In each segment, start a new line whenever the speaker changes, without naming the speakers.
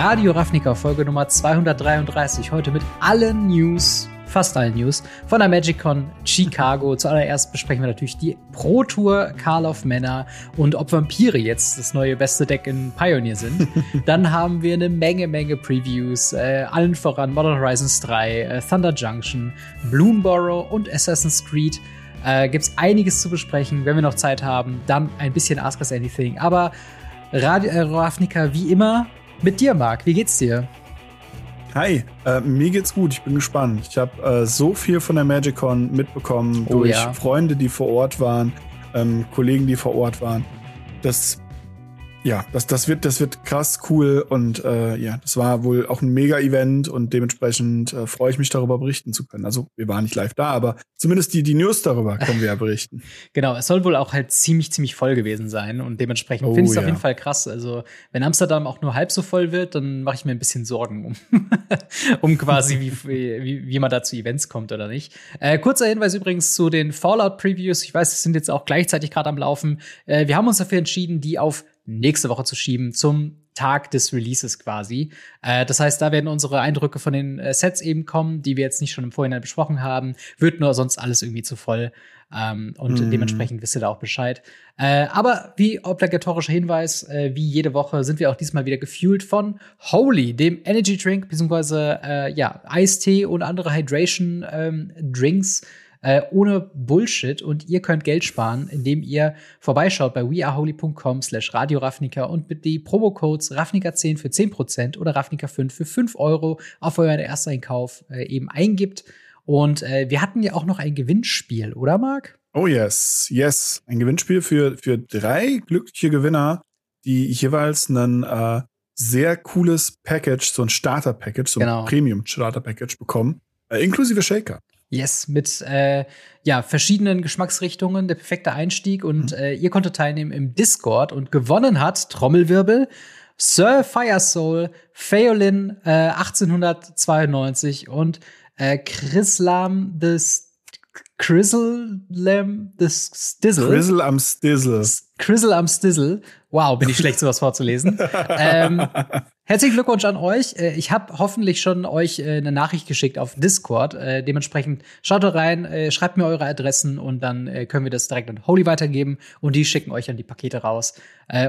Radio Ravnica Folge Nummer 233. Heute mit allen News, fast allen News von der MagicCon Chicago. Zuallererst besprechen wir natürlich die Pro Tour Carl of Männer und ob Vampire jetzt das neue beste Deck in Pioneer sind. Dann haben wir eine Menge, Menge Previews, äh, allen voran Modern Horizons 3, äh, Thunder Junction, Bloomborough und Assassin's Creed. Äh, Gibt es einiges zu besprechen, wenn wir noch Zeit haben. Dann ein bisschen Ask Us Anything. Aber Radio äh, Ravnica wie immer mit dir, Marc. Wie geht's dir?
Hi, äh, mir geht's gut. Ich bin gespannt. Ich habe äh, so viel von der MagicCon mitbekommen oh, durch ja. Freunde, die vor Ort waren, ähm, Kollegen, die vor Ort waren. Das ja, das, das, wird, das wird krass cool und äh, ja, das war wohl auch ein Mega-Event und dementsprechend äh, freue ich mich darüber berichten zu können. Also wir waren nicht live da, aber zumindest die, die News darüber können wir ja berichten.
genau, es soll wohl auch halt ziemlich, ziemlich voll gewesen sein und dementsprechend oh, finde ich es ja. auf jeden Fall krass. Also wenn Amsterdam auch nur halb so voll wird, dann mache ich mir ein bisschen Sorgen um, um quasi, wie, wie, wie man da zu Events kommt oder nicht. Äh, kurzer Hinweis übrigens zu den Fallout-Previews. Ich weiß, es sind jetzt auch gleichzeitig gerade am Laufen. Äh, wir haben uns dafür entschieden, die auf nächste Woche zu schieben zum Tag des Releases quasi. Äh, das heißt, da werden unsere Eindrücke von den äh, Sets eben kommen, die wir jetzt nicht schon im Vorhinein besprochen haben. Wird nur sonst alles irgendwie zu voll. Ähm, und mm. dementsprechend wisst ihr da auch Bescheid. Äh, aber wie obligatorischer Hinweis, äh, wie jede Woche sind wir auch diesmal wieder gefühlt von Holy, dem Energy Drink, beziehungsweise äh, ja, Eistee und andere Hydration ähm, Drinks äh, ohne Bullshit und ihr könnt Geld sparen, indem ihr vorbeischaut bei weareholy.com slash radioraffnika und mit die Promo-Codes Raffnika10 für 10% oder Raffnika5 für 5 Euro auf euren Ersteinkauf äh, eben eingibt. Und äh, wir hatten ja auch noch ein Gewinnspiel, oder Marc?
Oh yes, yes. Ein Gewinnspiel für, für drei glückliche Gewinner, die jeweils ein äh, sehr cooles Package, so ein Starter-Package, so ein genau. Premium-Starter-Package bekommen, äh, inklusive Shaker.
Yes, mit äh, ja, verschiedenen Geschmacksrichtungen, der perfekte Einstieg. Und mhm. äh, ihr konntet teilnehmen im Discord und gewonnen hat, Trommelwirbel, Sir Firesoul, Feolin äh, 1892 und äh, Chrislam des Chrislam des Stizzle.
Chrisl am Stizzle.
Chrisl am Stizzle. Wow, bin ich schlecht, sowas vorzulesen. ähm, Herzlichen Glückwunsch an euch. Äh, ich habe hoffentlich schon euch äh, eine Nachricht geschickt auf Discord. Äh, dementsprechend schaut da rein, schreibt mir eure Adressen und dann können wir das direkt an Holy weitergeben und die schicken euch dann die Pakete raus.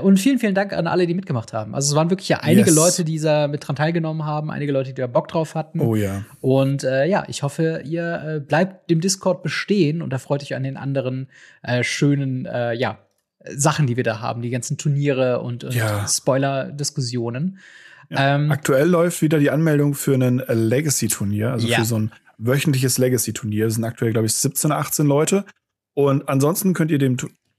Und vielen, vielen Dank an alle, die mitgemacht haben. Also es waren wirklich ja einige yes. Leute, die da mit dran teilgenommen haben, einige Leute, die da Bock drauf hatten.
Oh ja.
Und äh, ja, ich hoffe, ihr bleibt dem Discord bestehen und da freut euch an den anderen äh, schönen, äh, ja, Sachen, die wir da haben, die ganzen Turniere und, und ja. Spoiler-Diskussionen.
Ja. Ähm, Aktuell läuft wieder die Anmeldung für ein Legacy-Turnier, also ja. für so ein wöchentliches Legacy-Turnier. Es sind aktuell, glaube ich, 17, 18 Leute. Und ansonsten könnt ihr dem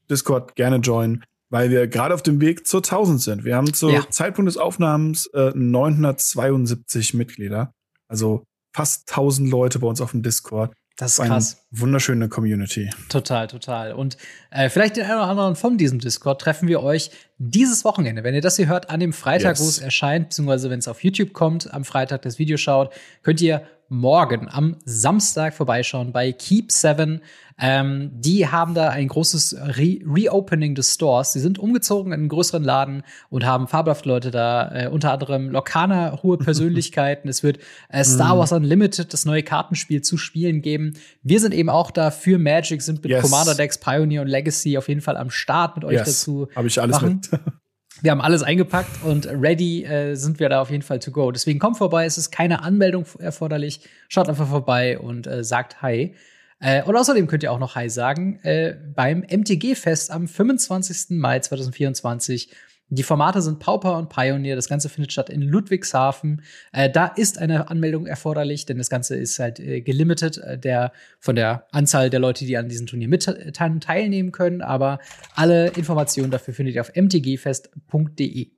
Discord gerne joinen, weil wir gerade auf dem Weg zur 1000 sind. Wir haben zum ja. Zeitpunkt des Aufnahmens äh, 972 Mitglieder. Also fast 1000 Leute bei uns auf dem Discord.
Das ist krass.
Eine wunderschöne Community.
Total, total. Und äh, vielleicht den einen oder anderen von diesem Discord treffen wir euch dieses Wochenende. Wenn ihr das hier hört, an dem Freitag, yes. wo es erscheint, beziehungsweise wenn es auf YouTube kommt, am Freitag das Video schaut, könnt ihr morgen am Samstag vorbeischauen bei Keep 7. Ähm, die haben da ein großes Re Reopening des Stores. Sie sind umgezogen in einen größeren Laden und haben fabelhafte Leute da, äh, unter anderem Lokana, hohe Persönlichkeiten. es wird äh, Star mhm. Wars Unlimited, das neue Kartenspiel zu spielen geben. Wir sind eben auch da für Magic, sind mit yes. Commander Decks, Pioneer und Legacy auf jeden Fall am Start mit euch yes. dazu.
Habe ich alles machen. mit.
Wir haben alles eingepackt und ready äh, sind wir da auf jeden Fall to go. Deswegen kommt vorbei, es ist keine Anmeldung erforderlich. Schaut einfach vorbei und äh, sagt Hi. Äh, und außerdem könnt ihr auch noch Hi sagen äh, beim MTG-Fest am 25. Mai 2024 die Formate sind Pauper und Pioneer. Das Ganze findet statt in Ludwigshafen. Äh, da ist eine Anmeldung erforderlich, denn das Ganze ist halt äh, gelimitet äh, der, von der Anzahl der Leute, die an diesem Turnier mit äh, teilnehmen können. Aber alle Informationen dafür findet ihr auf mtgfest.de.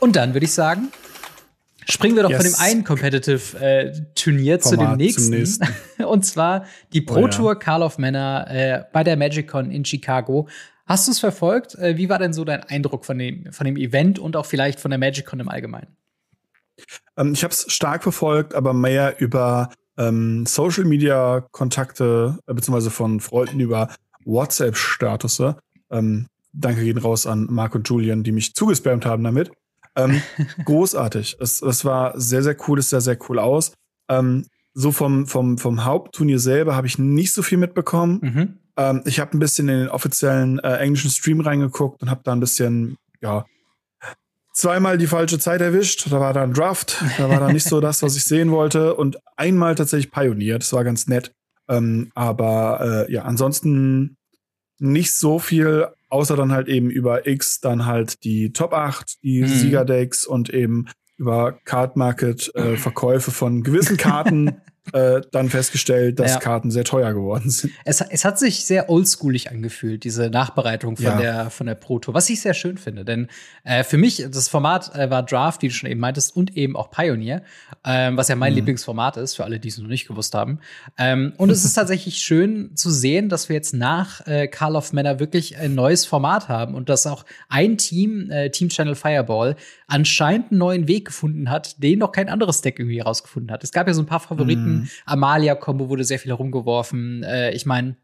Und dann würde ich sagen, springen wir doch yes. von dem einen Competitive äh, zu dem nächsten. nächsten. und zwar die Pro Tour oh, ja. Carl of Männer bei der MagicCon in Chicago. Hast du es verfolgt? Äh, wie war denn so dein Eindruck von dem, von dem Event und auch vielleicht von der MagicCon im Allgemeinen?
Ähm, ich habe es stark verfolgt, aber mehr über ähm, Social Media Kontakte, äh, beziehungsweise von Freunden über WhatsApp-Statusse. Ähm, danke gehen raus an Marc und Julian, die mich zugespammt haben damit. Ähm, großartig. Es, es war sehr, sehr cool, es sah sehr cool aus. Ähm, so vom, vom, vom Hauptturnier selber habe ich nicht so viel mitbekommen. Mhm. Ähm, ich habe ein bisschen in den offiziellen äh, englischen Stream reingeguckt und habe da ein bisschen, ja, zweimal die falsche Zeit erwischt. Da war dann Draft. Da war dann nicht so das, was ich sehen wollte. Und einmal tatsächlich Pioneer. Das war ganz nett. Ähm, aber äh, ja, ansonsten nicht so viel, außer dann halt eben über X dann halt die Top 8, die mhm. Siegerdecks und eben über Card Market äh, Verkäufe von gewissen Karten äh, dann festgestellt, dass ja. Karten sehr teuer geworden sind.
Es, es hat sich sehr oldschoolig angefühlt, diese Nachbereitung von ja. der von der Pro Tour, was ich sehr schön finde, denn äh, für mich das Format äh, war Draft, wie du schon eben meintest, und eben auch Pioneer, ähm, was ja mein mhm. Lieblingsformat ist für alle, die es noch nicht gewusst haben. Ähm, und es ist tatsächlich schön zu sehen, dass wir jetzt nach äh, Call of Männer wirklich ein neues Format haben und dass auch ein Team, äh, Team Channel Fireball, anscheinend einen neuen Weg gefunden hat, den noch kein anderes Deck irgendwie herausgefunden hat. Es gab ja so ein paar Favoriten. Mhm Amalia-Kombo wurde sehr viel herumgeworfen. Äh, ich meine,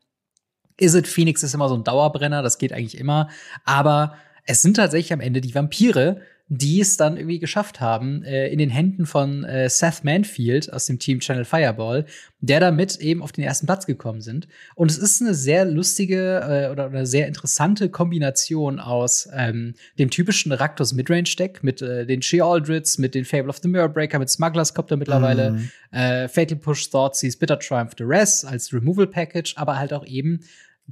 Is it Phoenix ist immer so ein Dauerbrenner, das geht eigentlich immer. Aber es sind tatsächlich am Ende die Vampire, die es dann irgendwie geschafft haben, äh, in den Händen von äh, Seth Manfield aus dem Team Channel Fireball, der damit eben auf den ersten Platz gekommen sind. Und es ist eine sehr lustige äh, oder, oder sehr interessante Kombination aus ähm, dem typischen Raktos Midrange Deck mit äh, den She Aldrids, mit den Fable of the Mirror Breaker, mit Smugglers Copter mittlerweile, mm. äh, Fatal Push Thoughtseize, Bitter Triumph the Rest als Removal Package, aber halt auch eben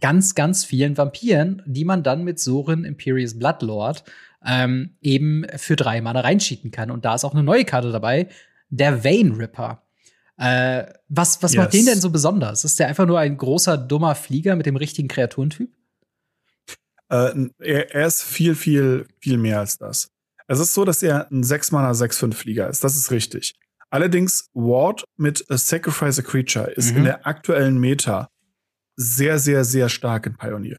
ganz, ganz vielen Vampiren, die man dann mit Sorin Imperious Bloodlord ähm, eben für drei Mana reinschieten kann. Und da ist auch eine neue Karte dabei, der Vein Ripper. Äh, was was yes. macht den denn so besonders? Ist der einfach nur ein großer, dummer Flieger mit dem richtigen Kreaturentyp?
Äh, er, er, ist viel, viel, viel mehr als das. Es ist so, dass er ein 6-Mana 6-5-Flieger ist. Das ist richtig. Allerdings, Ward mit a Sacrifice a Creature ist mhm. in der aktuellen Meta sehr, sehr, sehr stark in Pioneer.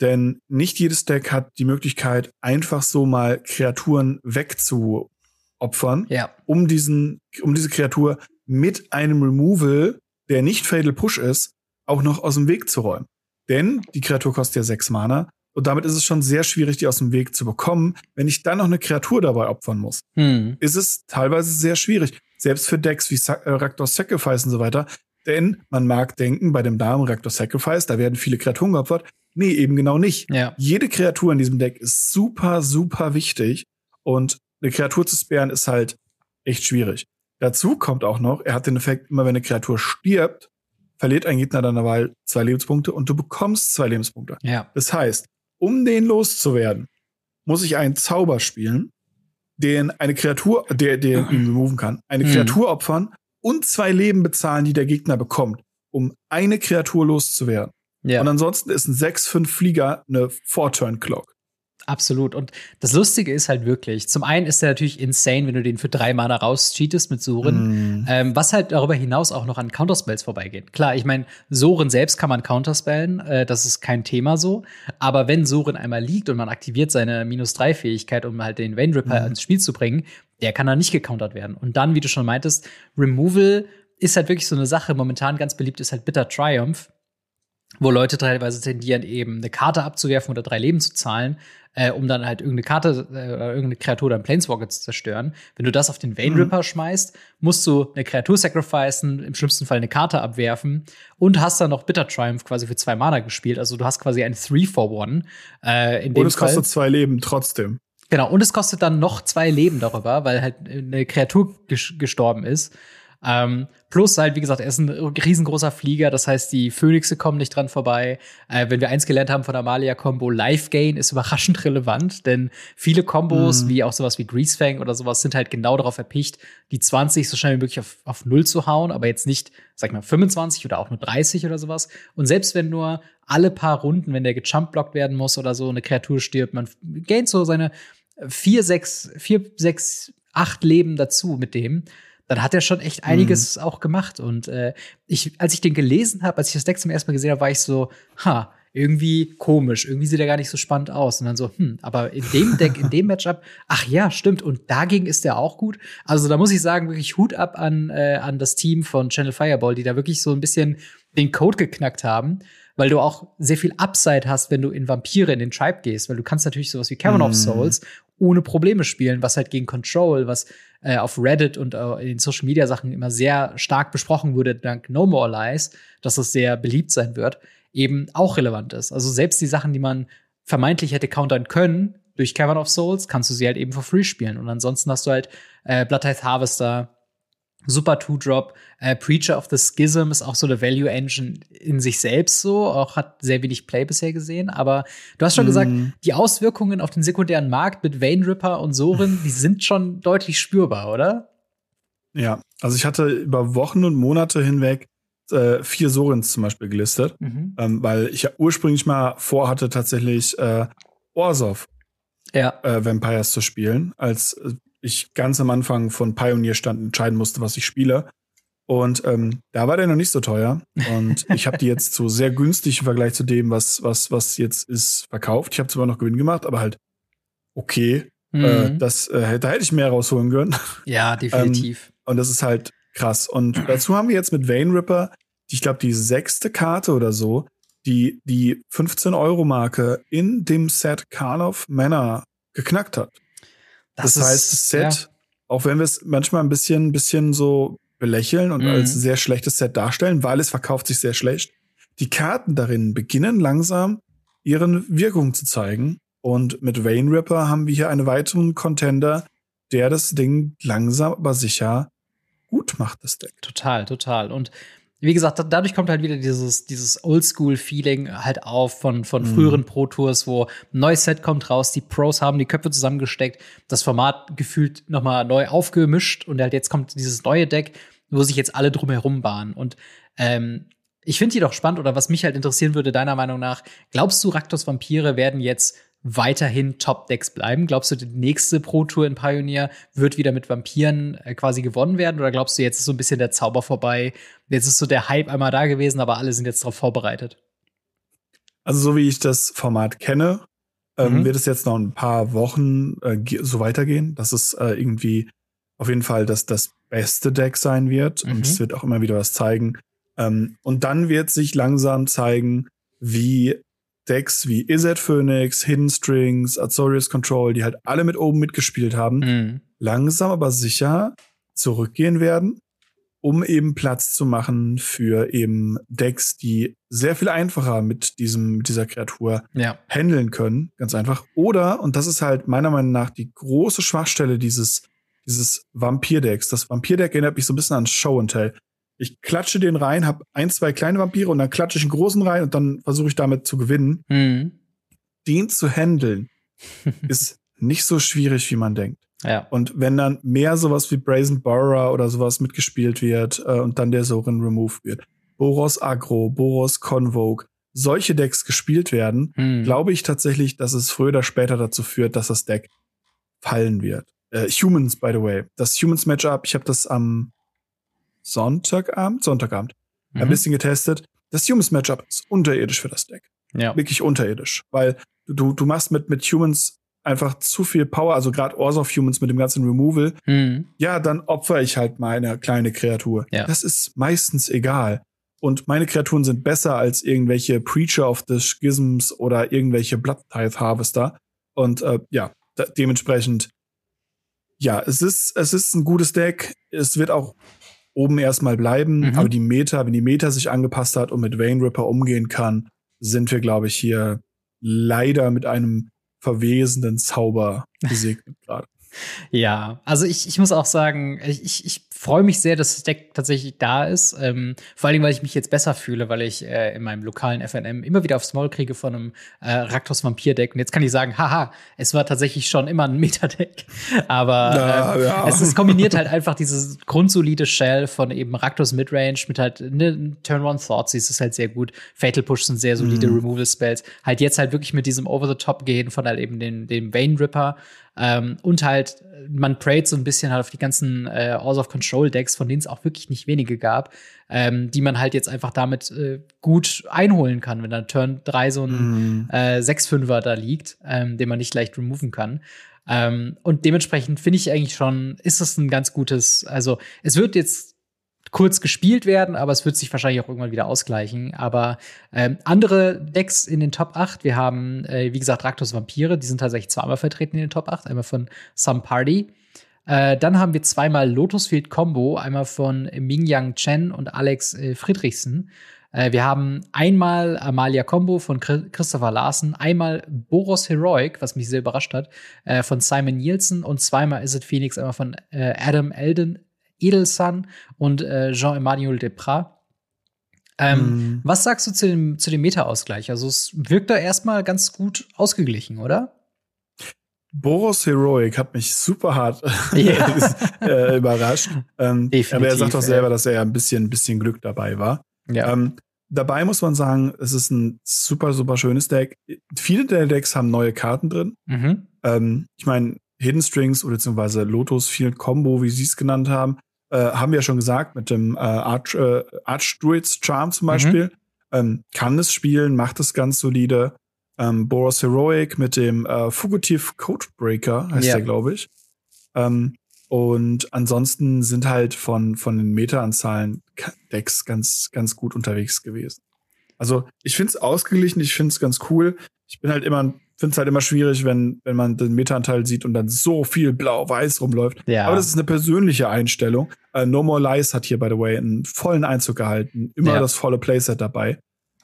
Denn nicht jedes Deck hat die Möglichkeit, einfach so mal Kreaturen wegzuopfern, ja. um diesen, um diese Kreatur mit einem Removal, der nicht Fatal Push ist, auch noch aus dem Weg zu räumen. Denn die Kreatur kostet ja sechs Mana und damit ist es schon sehr schwierig, die aus dem Weg zu bekommen. Wenn ich dann noch eine Kreatur dabei opfern muss, hm. ist es teilweise sehr schwierig. Selbst für Decks wie Sa äh, Rakdos Sacrifice und so weiter. Denn man mag denken, bei dem Namen Rakdos Sacrifice, da werden viele Kreaturen geopfert. Nee, eben genau nicht. Ja. Jede Kreatur in diesem Deck ist super, super wichtig. Und eine Kreatur zu sparen ist halt echt schwierig. Dazu kommt auch noch, er hat den Effekt, immer wenn eine Kreatur stirbt, verliert ein Gegner deiner Wahl zwei Lebenspunkte und du bekommst zwei Lebenspunkte. Ja. Das heißt, um den loszuwerden, muss ich einen Zauber spielen, den eine Kreatur, der, der ihn removen kann, eine mhm. Kreatur opfern und zwei Leben bezahlen, die der Gegner bekommt, um eine Kreatur loszuwerden. Ja. Und ansonsten ist ein 6-5 Flieger eine Four-Turn-Clock.
Absolut. Und das Lustige ist halt wirklich, zum einen ist er natürlich insane, wenn du den für drei Mana rauscheatest mit Soren, mm. ähm, was halt darüber hinaus auch noch an Counterspells vorbeigeht. Klar, ich meine, Soren selbst kann man counterspellen, äh, das ist kein Thema so. Aber wenn Soren einmal liegt und man aktiviert seine Minus-3-Fähigkeit, um halt den Vein Ripper mm. ins Spiel zu bringen, der kann dann nicht gecountert werden. Und dann, wie du schon meintest, Removal ist halt wirklich so eine Sache. Momentan ganz beliebt ist halt Bitter Triumph wo Leute teilweise tendieren, eben eine Karte abzuwerfen oder drei Leben zu zahlen, äh, um dann halt irgendeine Karte äh, oder irgendeine Kreatur oder einen Planeswalker zu zerstören. Wenn du das auf den Vein Ripper mhm. schmeißt, musst du eine Kreatur sacrificen, im schlimmsten Fall eine Karte abwerfen und hast dann noch Bitter Triumph quasi für zwei Mana gespielt. Also du hast quasi ein 3 for 1. Äh,
und es kostet zwei Leben trotzdem.
Genau, und es kostet dann noch zwei Leben darüber, weil halt eine Kreatur gestorben ist. Ähm, plus halt, wie gesagt, er ist ein riesengroßer Flieger, das heißt, die Phönixe kommen nicht dran vorbei. Äh, wenn wir eins gelernt haben von Amalia Combo, Life Gain ist überraschend relevant, denn viele Kombos, mhm. wie auch sowas wie Greasefang oder sowas, sind halt genau darauf erpicht, die 20 so schnell wie möglich auf, auf Null zu hauen, aber jetzt nicht, sag ich mal, 25 oder auch nur 30 oder sowas. Und selbst wenn nur alle paar Runden, wenn der gejumpblockt werden muss oder so, eine Kreatur stirbt, man gaint so seine vier, sechs, vier, sechs, acht Leben dazu mit dem dann hat er schon echt einiges mhm. auch gemacht. Und äh, ich, als ich den gelesen habe, als ich das Deck zum ersten Mal gesehen habe, war ich so, ha, irgendwie komisch, irgendwie sieht er gar nicht so spannend aus. Und dann so, hm, aber in dem Deck, in dem Matchup, ach ja, stimmt. Und dagegen ist er auch gut. Also da muss ich sagen, wirklich Hut ab an, äh, an das Team von Channel Fireball, die da wirklich so ein bisschen den Code geknackt haben. weil du auch sehr viel Upside hast, wenn du in Vampire in den Tribe gehst, weil du kannst natürlich sowas wie Cavern of Souls ohne Probleme spielen, was halt gegen Control, was äh, auf Reddit und äh, in den Social Media Sachen immer sehr stark besprochen wurde, dank No More Lies, dass es sehr beliebt sein wird, eben auch relevant ist. Also selbst die Sachen, die man vermeintlich hätte countern können durch Cavern of Souls, kannst du sie halt eben for free spielen. Und ansonsten hast du halt äh, Blood Tithe Harvester, Super Two-Drop. Äh, Preacher of the Schism ist auch so eine Value Engine in sich selbst so, auch hat sehr wenig Play bisher gesehen. Aber du hast schon mm. gesagt, die Auswirkungen auf den sekundären Markt mit Vane Ripper und Sorin, die sind schon deutlich spürbar, oder?
Ja, also ich hatte über Wochen und Monate hinweg äh, vier Sorins zum Beispiel gelistet, mhm. ähm, weil ich ja ursprünglich mal vorhatte, tatsächlich äh, Orsov ja. äh, Vampires zu spielen, als äh, ich ganz am Anfang von Pioneer stand entscheiden musste, was ich spiele. Und ähm, da war der noch nicht so teuer. Und ich habe die jetzt so sehr günstig im Vergleich zu dem, was, was, was jetzt ist, verkauft. Ich habe zwar noch Gewinn gemacht, aber halt okay. Äh, mhm. Äh, das, äh, da hätte ich mehr rausholen können.
Ja, definitiv.
ähm, und das ist halt krass. Und dazu haben wir jetzt mit Vane Ripper, ich glaube, die sechste Karte oder so, die die 15-Euro-Marke in dem Set Karlov Männer geknackt hat. Das, das heißt, das Set, ja. auch wenn wir es manchmal ein bisschen, bisschen so belächeln und mhm. als sehr schlechtes Set darstellen, weil es verkauft sich sehr schlecht, die Karten darin beginnen langsam ihren Wirkung zu zeigen. Und mit Rain Ripper haben wir hier einen weiteren Contender, der das Ding langsam aber sicher gut macht, das Deck.
Total, total. Und wie gesagt, dadurch kommt halt wieder dieses, dieses Oldschool-Feeling halt auf von, von mhm. früheren Pro Tours, wo ein neues Set kommt raus, die Pros haben die Köpfe zusammengesteckt, das Format gefühlt nochmal neu aufgemischt und halt jetzt kommt dieses neue Deck, wo sich jetzt alle drumherum bahnen. Und ähm, ich finde die doch spannend oder was mich halt interessieren würde, deiner Meinung nach, glaubst du, Raktos Vampire werden jetzt weiterhin Top-Decks bleiben? Glaubst du, die nächste Pro-Tour in Pioneer wird wieder mit Vampiren äh, quasi gewonnen werden? Oder glaubst du, jetzt ist so ein bisschen der Zauber vorbei? Jetzt ist so der Hype einmal da gewesen, aber alle sind jetzt darauf vorbereitet.
Also, so wie ich das Format kenne, ähm, mhm. wird es jetzt noch ein paar Wochen äh, so weitergehen, dass es äh, irgendwie auf jeden Fall das, das beste Deck sein wird. Mhm. Und es wird auch immer wieder was zeigen. Ähm, und dann wird sich langsam zeigen, wie Decks wie Izzet Phoenix, Hidden Strings, Azorius Control, die halt alle mit oben mitgespielt haben, mhm. langsam aber sicher zurückgehen werden, um eben Platz zu machen für eben Decks, die sehr viel einfacher mit diesem, mit dieser Kreatur ja. handeln können. Ganz einfach. Oder, und das ist halt meiner Meinung nach die große Schwachstelle dieses, dieses Vampir-Decks. Das Vampir-Deck erinnert mich so ein bisschen an Show and Tell. Ich klatsche den rein, habe ein, zwei kleine Vampire und dann klatsche ich einen großen rein und dann versuche ich damit zu gewinnen. Mhm. Den zu handeln ist nicht so schwierig, wie man denkt. Ja. Und wenn dann mehr sowas wie Brazen Borrower oder sowas mitgespielt wird äh, und dann der Sorin removed wird, Boros Agro, Boros Convoke, solche Decks gespielt werden, mhm. glaube ich tatsächlich, dass es früher oder später dazu führt, dass das Deck fallen wird. Äh, Humans, by the way. Das Humans Matchup, ich habe das am Sonntagabend, Sonntagabend, mhm. ein bisschen getestet. Das Humans Matchup ist unterirdisch für das Deck. Ja. Wirklich unterirdisch. Weil du, du machst mit, mit Humans einfach zu viel Power, also gerade Ors of Humans mit dem ganzen Removal. Mhm. Ja, dann opfer ich halt meine kleine Kreatur. Ja. Das ist meistens egal. Und meine Kreaturen sind besser als irgendwelche Preacher of the Schisms oder irgendwelche Blood Tithe Harvester. Und äh, ja, dementsprechend, ja, es ist, es ist ein gutes Deck. Es wird auch oben erstmal bleiben, mhm. aber die Meta, wenn die Meta sich angepasst hat und mit Vein Ripper umgehen kann, sind wir, glaube ich, hier leider mit einem verwesenden Zauber gesegnet gerade.
Ja, also ich, ich muss auch sagen, ich, ich freue mich sehr, dass das Deck tatsächlich da ist. Ähm, vor allen Dingen, weil ich mich jetzt besser fühle, weil ich äh, in meinem lokalen FNM immer wieder aufs Maul kriege von einem äh, Raktos Vampir Deck. Und jetzt kann ich sagen, haha, es war tatsächlich schon immer ein Meta-Deck. Aber ja, ähm, ja. es ist kombiniert halt einfach dieses grundsolide Shell von eben Raktos Midrange mit halt ne, Turn One Thoughts, das ist halt sehr gut. Fatal Push sind sehr solide mhm. Removal Spells. Halt jetzt halt wirklich mit diesem Over the Top gehen von halt eben den, dem Vein Ripper. Ähm, und halt, man prayt so ein bisschen halt auf die ganzen äh, Hours of Control Decks, von denen es auch wirklich nicht wenige gab, ähm, die man halt jetzt einfach damit äh, gut einholen kann, wenn dann Turn 3 so ein mm. äh, 6-5er da liegt, ähm, den man nicht leicht removen kann. Ähm, und dementsprechend finde ich eigentlich schon, ist das ein ganz gutes, also es wird jetzt kurz gespielt werden, aber es wird sich wahrscheinlich auch irgendwann wieder ausgleichen. Aber ähm, andere Decks in den Top 8, wir haben, äh, wie gesagt, Raktos Vampire, die sind tatsächlich zweimal vertreten in den Top 8, einmal von Some Party. Äh, dann haben wir zweimal Lotusfield Combo, einmal von Ming Yang Chen und Alex äh, Friedrichsen. Äh, wir haben einmal Amalia Combo von Christopher Larsen, einmal Boros Heroic, was mich sehr überrascht hat, äh, von Simon Nielsen und zweimal Is It Phoenix, einmal von äh, Adam Elden, Edelsun und Jean-Emmanuel Deprat. Ähm, mm. Was sagst du zu dem, zu dem Meta-Ausgleich? Also, es wirkt da erstmal ganz gut ausgeglichen, oder?
Boros Heroic hat mich super hart ja. äh, überrascht. Ähm, aber er sagt doch selber, dass er ja ein bisschen, ein bisschen Glück dabei war. Ja. Ähm, dabei muss man sagen, es ist ein super, super schönes Deck. Viele der Decks haben neue Karten drin. Mhm. Ähm, ich meine, Hidden Strings oder beziehungsweise Lotus Field Combo, wie sie es genannt haben, äh, haben wir ja schon gesagt, mit dem äh, Arch, äh, Archdruids Charm zum mhm. Beispiel. Mhm. Ähm, kann es spielen, macht es ganz solide. Ähm, Boros Heroic mit dem äh, Fugitive Codebreaker heißt ja. der, glaube ich. Ähm, und ansonsten sind halt von, von den Meta-Anzahlen Decks ganz, ganz gut unterwegs gewesen. Also ich finde es ausgeglichen, ich finde es ganz cool. Ich bin halt immer, finde es halt immer schwierig, wenn, wenn man den Meta-Anteil sieht und dann so viel blau-weiß rumläuft. Ja. Aber das ist eine persönliche Einstellung. Uh, no More Lies hat hier, by the way, einen vollen Einzug gehalten. Immer ja. das volle Playset dabei.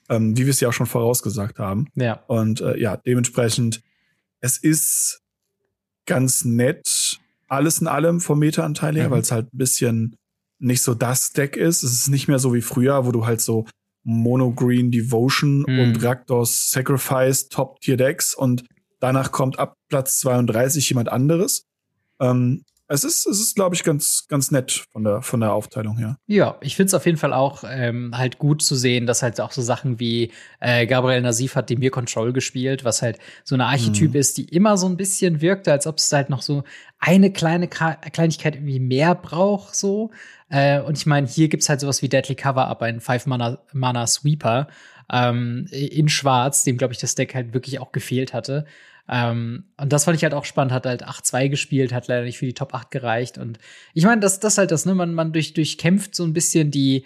Ähm, wie wir es ja auch schon vorausgesagt haben. Ja. Und äh, ja, dementsprechend, es ist ganz nett, alles in allem vom Meta-Anteil her, mhm. weil es halt ein bisschen nicht so das Deck ist. Es ist nicht mehr so wie früher, wo du halt so Mono Green Devotion mhm. und Rakdos Sacrifice Top-Tier-Decks und danach kommt ab Platz 32 jemand anderes. Ähm, es ist, es ist, glaube ich, ganz, ganz nett von der, von der Aufteilung her.
Ja, ich finde es auf jeden Fall auch ähm, halt gut zu sehen, dass halt auch so Sachen wie äh, Gabriel Nasif hat Demir Control gespielt, was halt so eine Archetyp mhm. ist, die immer so ein bisschen wirkte, als ob es halt noch so eine kleine Ka Kleinigkeit irgendwie mehr braucht, so. Äh, und ich meine, hier gibt's halt sowas wie Deadly Cover-Up, ein Five-Mana-Sweeper ähm, in Schwarz, dem, glaube ich, das Deck halt wirklich auch gefehlt hatte. Ähm, und das fand ich halt auch spannend, hat halt 8-2 gespielt, hat leider nicht für die Top 8 gereicht. Und ich meine, das, das halt das, ne, man, man durch, durchkämpft so ein bisschen die,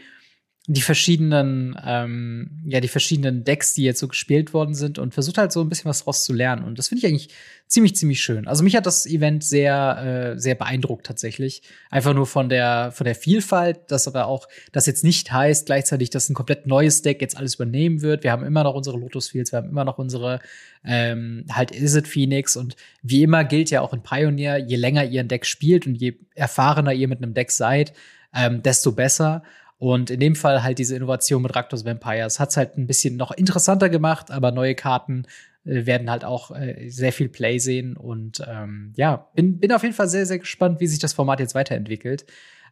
die verschiedenen, ähm, ja, die verschiedenen Decks, die jetzt so gespielt worden sind und versucht halt so ein bisschen was draus zu lernen. Und das finde ich eigentlich ziemlich, ziemlich schön. Also mich hat das Event sehr, äh, sehr beeindruckt tatsächlich. Einfach nur von der, von der Vielfalt, dass aber auch, das jetzt nicht heißt gleichzeitig, dass ein komplett neues Deck jetzt alles übernehmen wird. Wir haben immer noch unsere Lotus Fields, wir haben immer noch unsere, ähm, halt Is it Phoenix und wie immer gilt ja auch in Pioneer, je länger ihr ein Deck spielt und je erfahrener ihr mit einem Deck seid, ähm, desto besser. Und in dem Fall halt diese Innovation mit Raktos Vampires hat es halt ein bisschen noch interessanter gemacht, aber neue Karten äh, werden halt auch äh, sehr viel Play sehen. Und ähm, ja, bin, bin auf jeden Fall sehr, sehr gespannt, wie sich das Format jetzt weiterentwickelt.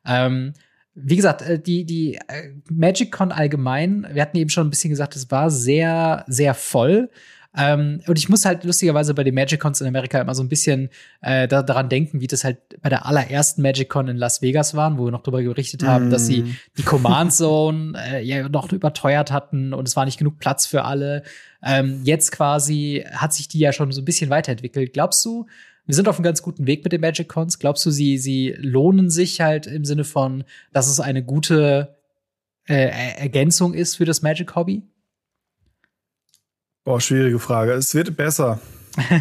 Ähm, wie gesagt, äh, die, die äh, MagicCon allgemein, wir hatten eben schon ein bisschen gesagt, es war sehr, sehr voll. Ähm, und ich muss halt lustigerweise bei den Magic-Cons in Amerika immer so ein bisschen äh, da, daran denken, wie das halt bei der allerersten Magic-Con in Las Vegas waren, wo wir noch darüber berichtet haben, mm. dass sie mm. die Command Zone äh, ja noch überteuert hatten und es war nicht genug Platz für alle. Ähm, jetzt quasi hat sich die ja schon so ein bisschen weiterentwickelt. Glaubst du, wir sind auf einem ganz guten Weg mit den Magic Cons. Glaubst du, sie, sie lohnen sich halt im Sinne von, dass es eine gute äh, Ergänzung ist für das Magic Hobby?
Boah, schwierige Frage. Es wird besser.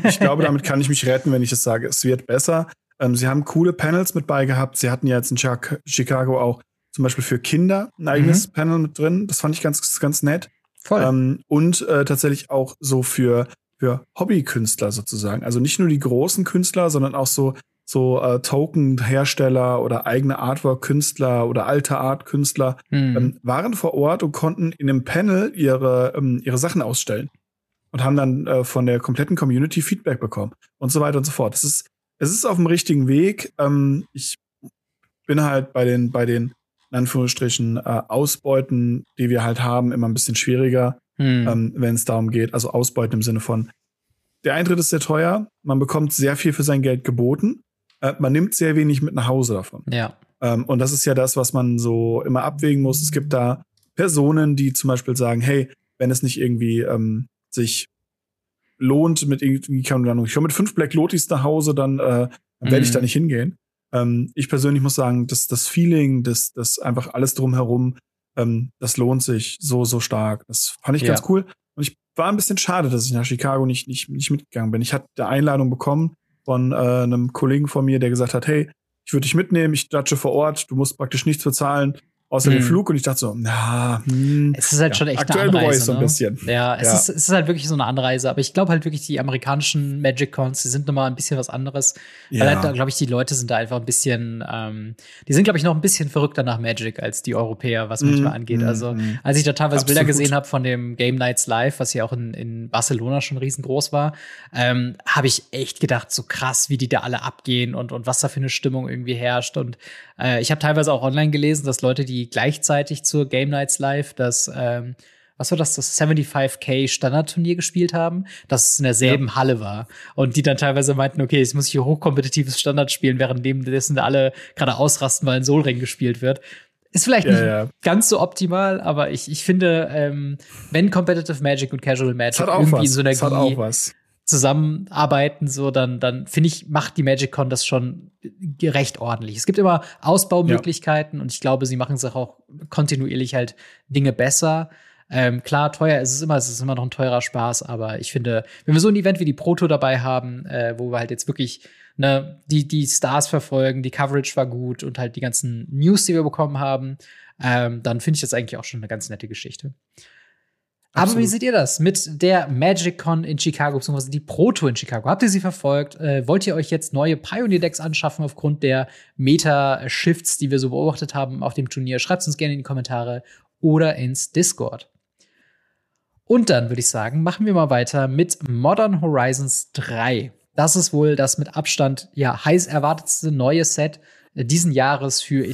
Ich glaube, damit kann ich mich retten, wenn ich es sage. Es wird besser. Ähm, sie haben coole Panels mit bei gehabt. Sie hatten ja jetzt in Chicago auch zum Beispiel für Kinder ein eigenes mhm. Panel mit drin. Das fand ich ganz, ganz nett. Voll. Ähm, und äh, tatsächlich auch so für, für Hobbykünstler sozusagen. Also nicht nur die großen Künstler, sondern auch so, so äh, Token-Hersteller oder eigene Artwork-Künstler oder alte Art-Künstler mhm. ähm, waren vor Ort und konnten in einem Panel ihre, ähm, ihre Sachen ausstellen und haben dann äh, von der kompletten Community Feedback bekommen und so weiter und so fort. Es ist, es ist auf dem richtigen Weg. Ähm, ich bin halt bei den, bei den, in Anführungsstrichen, äh, Ausbeuten, die wir halt haben, immer ein bisschen schwieriger, hm. ähm, wenn es darum geht. Also Ausbeuten im Sinne von, der Eintritt ist sehr teuer, man bekommt sehr viel für sein Geld geboten, äh, man nimmt sehr wenig mit nach Hause davon.
Ja.
Ähm, und das ist ja das, was man so immer abwägen muss. Es gibt da Personen, die zum Beispiel sagen, hey, wenn es nicht irgendwie ähm, sich lohnt, mit irgendwie, kann man ich komme mit fünf Black Lotis nach Hause, dann, äh, werde ich da mhm. nicht hingehen. Ähm, ich persönlich muss sagen, dass das Feeling, das, das einfach alles drumherum, ähm, das lohnt sich so, so stark. Das fand ich ja. ganz cool. Und ich war ein bisschen schade, dass ich nach Chicago nicht, nicht, nicht mitgegangen bin. Ich hatte eine Einladung bekommen von äh, einem Kollegen von mir, der gesagt hat, hey, ich würde dich mitnehmen, ich datsche vor Ort, du musst praktisch nichts bezahlen außer mhm. dem Flug und ich dachte so, na,
hm, es ist halt ja, schon echt
aktuell
eine
Anreise, so ein
ne?
bisschen.
Ja, es, ja. Ist, es ist halt wirklich so eine Anreise, aber ich glaube halt wirklich, die amerikanischen Magic Cons, die sind nochmal ein bisschen was anderes. Ja. Weil halt, glaube ich, die Leute sind da einfach ein bisschen, ähm, die sind, glaube ich, noch ein bisschen verrückter nach Magic als die Europäer, was manchmal mm, angeht. Also, mm, als ich da teilweise Absolut. Bilder gesehen habe von dem Game Nights Live, was ja auch in, in Barcelona schon riesengroß war, ähm, habe ich echt gedacht, so krass, wie die da alle abgehen und, und was da für eine Stimmung irgendwie herrscht. Und äh, ich habe teilweise auch online gelesen, dass Leute, die gleichzeitig zur Game Nights Live das, ähm, was war das, das 75k Standardturnier gespielt haben, das in derselben ja. Halle war. Und die dann teilweise meinten, okay, jetzt muss ich hier hochkompetitives Standard spielen, während dessen alle gerade ausrasten, weil ein Soul gespielt wird. Ist vielleicht ja, nicht ja. ganz so optimal, aber ich, ich finde, ähm, wenn Competitive Magic und Casual Magic irgendwie was. in Synergie zusammenarbeiten, so, dann, dann finde ich, macht die Magic Con das schon recht ordentlich. Es gibt immer Ausbaumöglichkeiten ja. und ich glaube, sie machen sich auch kontinuierlich halt Dinge besser. Ähm, klar, teuer ist es immer, es ist immer noch ein teurer Spaß, aber ich finde, wenn wir so ein Event wie die Proto dabei haben, äh, wo wir halt jetzt wirklich ne, die, die Stars verfolgen, die Coverage war gut und halt die ganzen News, die wir bekommen haben, ähm, dann finde ich das eigentlich auch schon eine ganz nette Geschichte. Aber wie seht ihr das mit der MagicCon in Chicago, beziehungsweise die Proto in Chicago? Habt ihr sie verfolgt? Äh, wollt ihr euch jetzt neue Pioneer-Decks anschaffen aufgrund der Meta-Shifts, die wir so beobachtet haben auf dem Turnier? Schreibt uns gerne in die Kommentare oder ins Discord. Und dann würde ich sagen, machen wir mal weiter mit Modern Horizons 3. Das ist wohl das mit Abstand ja heiß erwartetste neue Set äh, diesen Jahres für äh,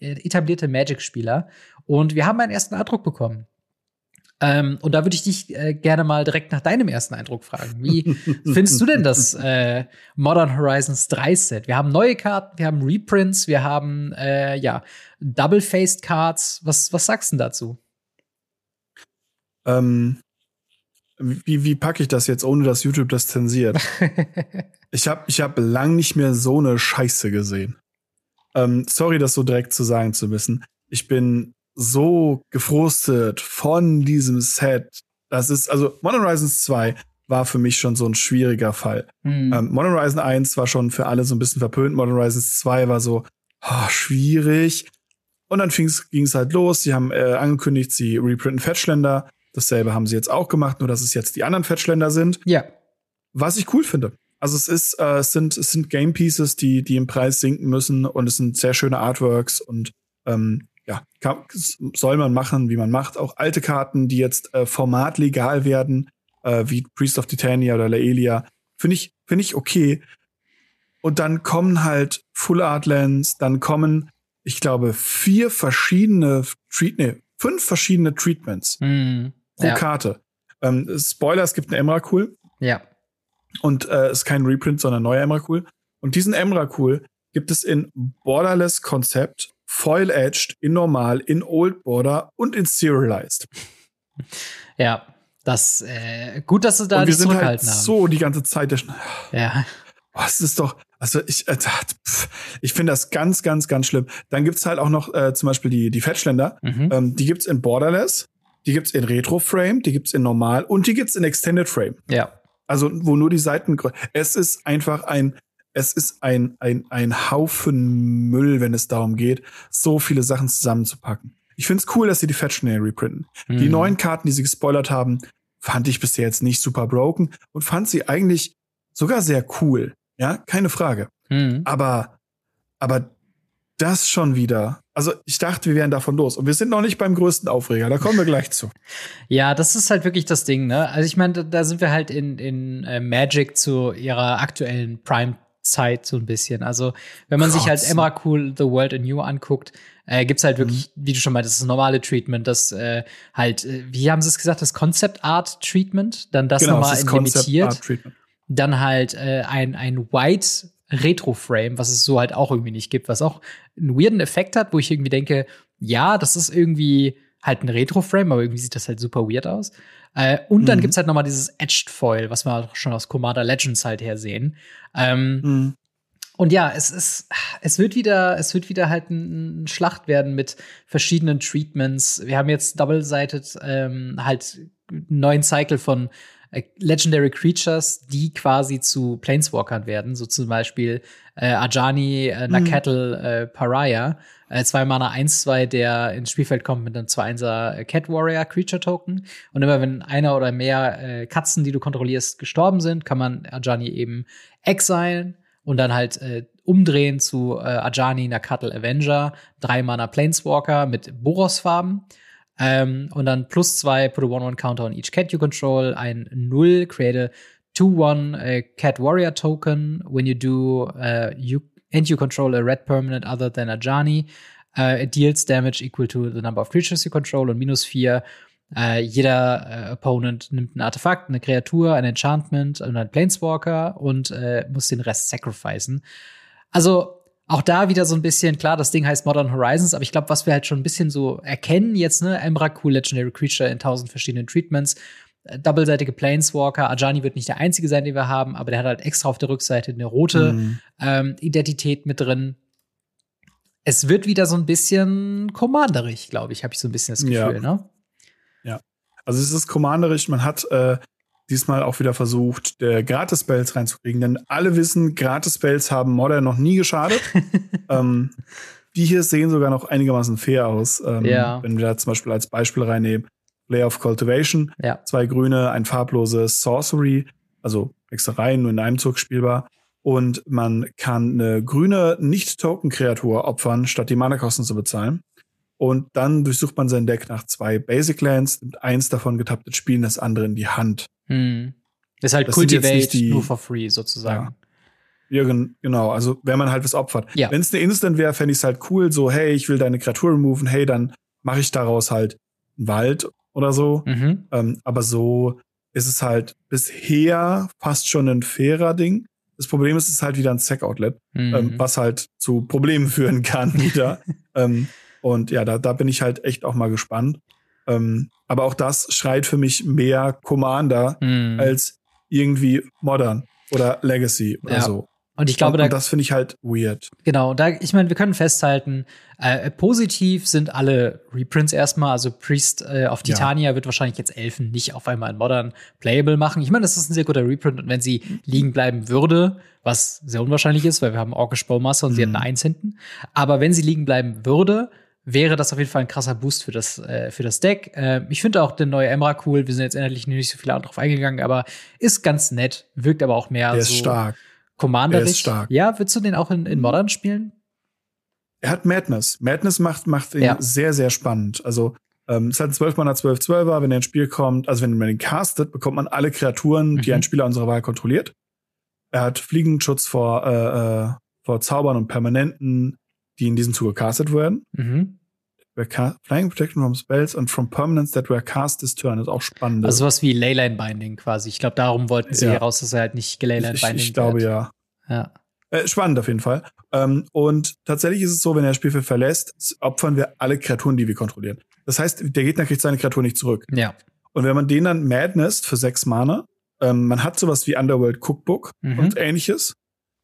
etablierte Magic-Spieler. Und wir haben einen ersten Eindruck bekommen. Ähm, und da würde ich dich äh, gerne mal direkt nach deinem ersten Eindruck fragen. Wie findest du denn das äh, Modern Horizons 3 Set? Wir haben neue Karten, wir haben Reprints, wir haben äh, ja Double-Faced Cards. Was, was sagst du dazu?
Ähm, wie, wie packe ich das jetzt, ohne dass YouTube das zensiert? ich habe ich hab lang nicht mehr so eine Scheiße gesehen. Ähm, sorry, das so direkt zu sagen zu müssen. Ich bin so gefrustet von diesem Set. Das ist, also Modern Horizons 2 war für mich schon so ein schwieriger Fall. Mhm. Ähm, Modern Horizon 1 war schon für alle so ein bisschen verpönt. Modern Horizons 2 war so oh, schwierig. Und dann ging es halt los. Sie haben äh, angekündigt, sie reprinten Fetchländer. Dasselbe haben sie jetzt auch gemacht, nur dass es jetzt die anderen Fetchländer sind.
Ja.
Was ich cool finde. Also es ist, äh, es sind, es sind Game Pieces, die, die im Preis sinken müssen und es sind sehr schöne Artworks und ähm, ja, kann, soll man machen, wie man macht. Auch alte Karten, die jetzt äh, formatlegal werden, äh, wie Priest of Titania oder Laelia, finde ich, finde ich okay. Und dann kommen halt Full Art Lands, dann kommen, ich glaube, vier verschiedene Treat, nee, fünf verschiedene Treatments mm, pro ja. Karte. Ähm, Spoiler, es gibt einen Emrakul.
Ja.
Und äh, es ist kein Reprint, sondern ein neuer Emrakul. Und diesen Emrakul gibt es in Borderless Konzept Foil-Edged, in Normal, in Old Border und in Serialized.
Ja, das äh, gut, dass du da
und wir sind halt so die ganze Zeit.
Ja.
Oh, es ist doch, also ich, äh, ich finde das ganz, ganz, ganz schlimm. Dann gibt's halt auch noch äh, zum Beispiel die, die Fetchländer. Mhm. Ähm, die gibt's in Borderless, die gibt's in Retro Frame, die gibt's in Normal und die gibt's in Extended Frame.
Ja.
Also, wo nur die Seiten, es ist einfach ein es ist ein, ein, ein Haufen Müll, wenn es darum geht, so viele Sachen zusammenzupacken. Ich finde es cool, dass sie die Fetch schnell reprinten. Mhm. Die neuen Karten, die sie gespoilert haben, fand ich bisher jetzt nicht super broken und fand sie eigentlich sogar sehr cool. Ja, keine Frage. Mhm. Aber, aber das schon wieder. Also ich dachte, wir wären davon los. Und wir sind noch nicht beim größten Aufreger. Da kommen wir gleich zu.
Ja, das ist halt wirklich das Ding, ne? Also ich meine, da sind wir halt in, in äh, Magic zu ihrer aktuellen Prime Zeit so ein bisschen. Also, wenn man Gott. sich halt Emrakul The World Anew anguckt, äh, gibt's halt wirklich, mhm. wie du schon meintest, das normale Treatment, das äh, halt, äh, wie haben sie es gesagt, das Concept Art Treatment, dann das genau, nochmal limitiert, dann halt äh, ein, ein White Retro Frame, was es so halt auch irgendwie nicht gibt, was auch einen weirden Effekt hat, wo ich irgendwie denke, ja, das ist irgendwie halt ein Retro-Frame, aber irgendwie sieht das halt super weird aus. Äh, und dann mhm. gibt's halt noch mal dieses Etched Foil, was wir auch schon aus Commander Legends halt her sehen. Ähm, mhm. Und ja, es ist, es wird wieder, es wird wieder halt ein, Schlacht werden mit verschiedenen Treatments. Wir haben jetzt double-sided ähm, halt einen neuen Cycle von äh, Legendary Creatures, die quasi zu Planeswalkern werden. So zum Beispiel äh, Ajani, äh, Nakatl, mhm. äh, Pariah. Äh, zwei Mana 1-2, der ins Spielfeld kommt mit einem 2-1er Cat Warrior Creature Token. Und immer wenn einer oder mehr äh, Katzen, die du kontrollierst, gestorben sind, kann man Ajani eben exilen und dann halt äh, umdrehen zu äh, Ajani Nakatl Avenger, drei Mana Planeswalker mit Boros-Farben. Ähm, und dann plus zwei, put a 1-1 Counter on each cat you control, ein 0, create a 2-1 uh, Cat Warrior Token. When you do, uh, you and you control a red permanent other than Ajani, uh, it deals damage equal to the number of creatures you control und minus 4 äh, jeder äh, Opponent nimmt ein Artefakt, eine Kreatur, ein Enchantment und ein Planeswalker und äh, muss den Rest sacrificen. Also auch da wieder so ein bisschen, klar, das Ding heißt Modern Horizons, aber ich glaube, was wir halt schon ein bisschen so erkennen jetzt, ne, Emrakul, Legendary Creature in tausend verschiedenen Treatments, äh, doppelseitige Planeswalker, Ajani wird nicht der einzige sein, den wir haben, aber der hat halt extra auf der Rückseite eine rote mhm. ähm, Identität mit drin. Es wird wieder so ein bisschen commanderig, glaube ich, habe ich so ein bisschen das Gefühl, ja. ne?
Also es ist commanderisch, man hat äh, diesmal auch wieder versucht, der Gratis-Spells reinzukriegen, denn alle wissen, Gratis-Spells haben Modern noch nie geschadet. ähm, die hier sehen sogar noch einigermaßen fair aus. Ähm, ja. Wenn wir da zum Beispiel als Beispiel reinnehmen, Layer of Cultivation, ja. zwei grüne, ein farbloses Sorcery, also extra rein, nur in einem Zug spielbar. Und man kann eine grüne Nicht-Token-Kreatur opfern, statt die Mana-Kosten zu bezahlen. Und dann durchsucht man sein Deck nach zwei Basic Lands, nimmt eins davon getappt spielen, das andere in die Hand.
Hm. ist halt das Cultivate die, nur for free sozusagen.
Ja. ja. genau. Also wenn man halt was opfert. Ja. Wenn es eine Instant wäre, fände ich es halt cool, so, hey, ich will deine Kreatur removen, hey, dann mache ich daraus halt einen Wald oder so. Mhm. Ähm, aber so ist es halt bisher fast schon ein fairer Ding. Das Problem ist, es ist halt wieder ein Sack-Outlet, mhm. ähm, was halt zu Problemen führen kann wieder. ähm, und ja, da, da bin ich halt echt auch mal gespannt. Ähm, aber auch das schreit für mich mehr Commander mm. als irgendwie Modern oder Legacy oder ja. so.
Und ich glaube,
und, da, und das finde ich halt weird.
Genau, da, ich meine, wir können festhalten, äh, positiv sind alle Reprints erstmal. Also Priest äh, of Titania ja. wird wahrscheinlich jetzt Elfen nicht auf einmal in Modern Playable machen. Ich meine, das ist ein sehr guter Reprint und wenn sie liegen bleiben würde, was sehr unwahrscheinlich ist, weil wir haben Orkish Bowmaster und mhm. sie hat eine Eins hinten. Aber wenn sie liegen bleiben würde, wäre das auf jeden Fall ein krasser Boost für das, äh, für das Deck. Äh, ich finde auch den neue Emra cool. Wir sind jetzt endlich nicht so viel drauf eingegangen, aber ist ganz nett, wirkt aber auch mehr
Der so ist stark.
Commander. ist stark. Ja, würdest du den auch in, in Modern spielen?
Er hat Madness. Madness macht, macht ihn ja. sehr, sehr spannend. Also, ähm, es hat 12 Mana 12 12er, wenn er ins Spiel kommt, also wenn man ihn castet, bekommt man alle Kreaturen, mhm. die ein Spieler unserer Wahl kontrolliert. Er hat Fliegenschutz vor, äh, äh, vor Zaubern und Permanenten, die in diesem Zuge castet werden. Mhm. Flying Protection from Spells and from Permanents that were cast this turn ist auch spannend.
Also was wie Leyline Binding quasi. Ich glaube, darum wollten sie ja. heraus, dass er halt nicht Leyline Binding
Ich, ich glaube ja.
Ja.
Äh, spannend auf jeden Fall. Ähm, und tatsächlich ist es so, wenn er das Spielfeld verlässt, opfern wir alle Kreaturen, die wir kontrollieren. Das heißt, der Gegner kriegt seine Kreatur nicht zurück.
Ja.
Und wenn man den dann Madness für sechs Mana, ähm, man hat sowas wie Underworld Cookbook mhm. und ähnliches.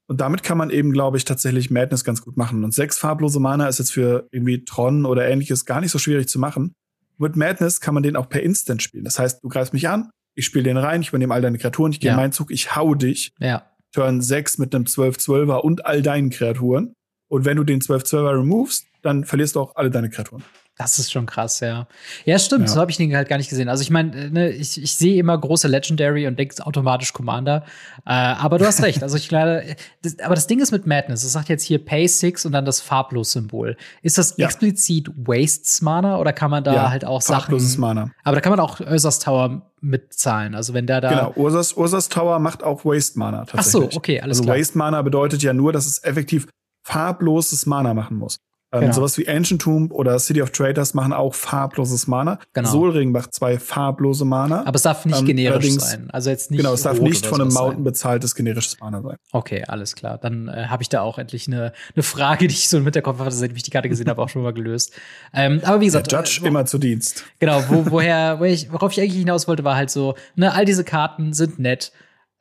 Und damit kann man eben, glaube ich, tatsächlich Madness ganz gut machen. Und sechs farblose Mana ist jetzt für irgendwie Tron oder ähnliches gar nicht so schwierig zu machen. Mit Madness kann man den auch per Instant spielen. Das heißt, du greifst mich an, ich spiele den rein, ich übernehme all deine Kreaturen, ich gehe ja. in meinen Zug, ich hau dich.
Ja.
Turn 6 mit einem 12-12er und all deinen Kreaturen. Und wenn du den 12-12er removest, dann verlierst du auch alle deine Kreaturen.
Das ist schon krass, ja. Ja, stimmt, ja. so habe ich den halt gar nicht gesehen. Also ich meine, äh, ne, ich, ich sehe immer große Legendary und denke automatisch Commander. Äh, aber du hast recht. Also ich glaube, das, aber das Ding ist mit Madness, es sagt jetzt hier Pay 6 und dann das Farblos-Symbol. Ist das ja. explizit Wastes Mana oder kann man da ja, halt auch
farbloses
Sachen.
Mana.
Aber da kann man auch Ursas Tower mitzahlen. Also wenn der da.
Genau, Ursas, Ursas Tower macht auch Waste Mana tatsächlich.
Ach so, okay, alles
also
klar.
Waste Mana bedeutet ja nur, dass es effektiv farbloses Mana machen muss. Ähm, genau. Sowas wie Ancient Tomb oder City of Traders machen auch farbloses Mana. Genau. Solring macht zwei farblose Mana.
Aber es darf nicht ähm, generisch sein. Also jetzt nicht.
Genau, es darf nicht von einem Mountain sein. bezahltes generisches Mana sein.
Okay, alles klar. Dann äh, habe ich da auch endlich eine, eine Frage, die ich so mit der Kopf hatte, seitdem ich die Karte gesehen habe, auch schon mal gelöst. Ähm, aber wie gesagt.
Der Judge äh, immer zu Dienst.
Genau, wo, woher, wo ich, worauf ich eigentlich hinaus wollte, war halt so, ne, all diese Karten sind nett.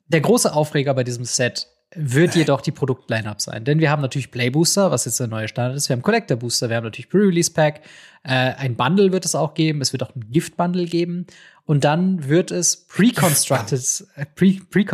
Der große Aufreger bei diesem Set wird jedoch die Produkt-Line-Up sein. Denn wir haben natürlich Playbooster, was jetzt der neue Standard ist. Wir haben Collector Booster, wir haben natürlich Pre-Release Pack. Äh, ein Bundle wird es auch geben. Es wird auch ein Gift-Bundle geben. Und dann wird es Pre-Constructed äh, Pre Pre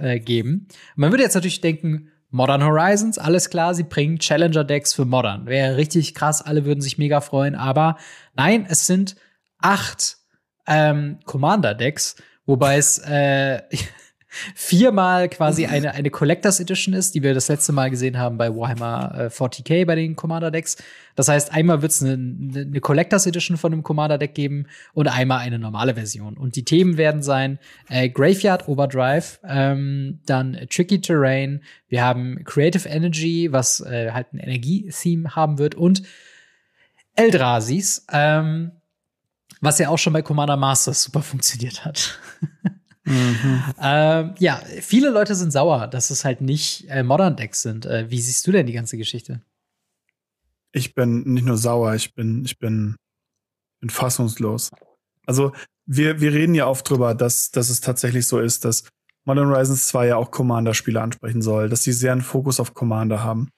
äh, geben. Man würde jetzt natürlich denken, Modern Horizons, alles klar, sie bringen Challenger-Decks für Modern. Wäre richtig krass, alle würden sich mega freuen. Aber nein, es sind acht ähm, Commander-Decks, wobei es äh, viermal quasi eine, eine Collectors Edition ist, die wir das letzte Mal gesehen haben bei Warhammer äh, 40k bei den Commander Decks. Das heißt, einmal wird es eine, eine Collectors Edition von einem Commander Deck geben und einmal eine normale Version. Und die Themen werden sein äh, Graveyard Overdrive, ähm, dann Tricky Terrain, wir haben Creative Energy, was äh, halt ein Energie-Theme haben wird und Eldrasis, ähm, was ja auch schon bei Commander Masters super funktioniert hat. Mhm. Ähm, ja, viele Leute sind sauer, dass es halt nicht äh, Modern Decks sind. Äh, wie siehst du denn die ganze Geschichte?
Ich bin nicht nur sauer, ich bin, ich bin, bin fassungslos. Also, wir, wir reden ja oft drüber, dass, dass es tatsächlich so ist, dass Modern Horizons 2 ja auch Commander-Spiele ansprechen soll, dass sie sehr einen Fokus auf Commander haben.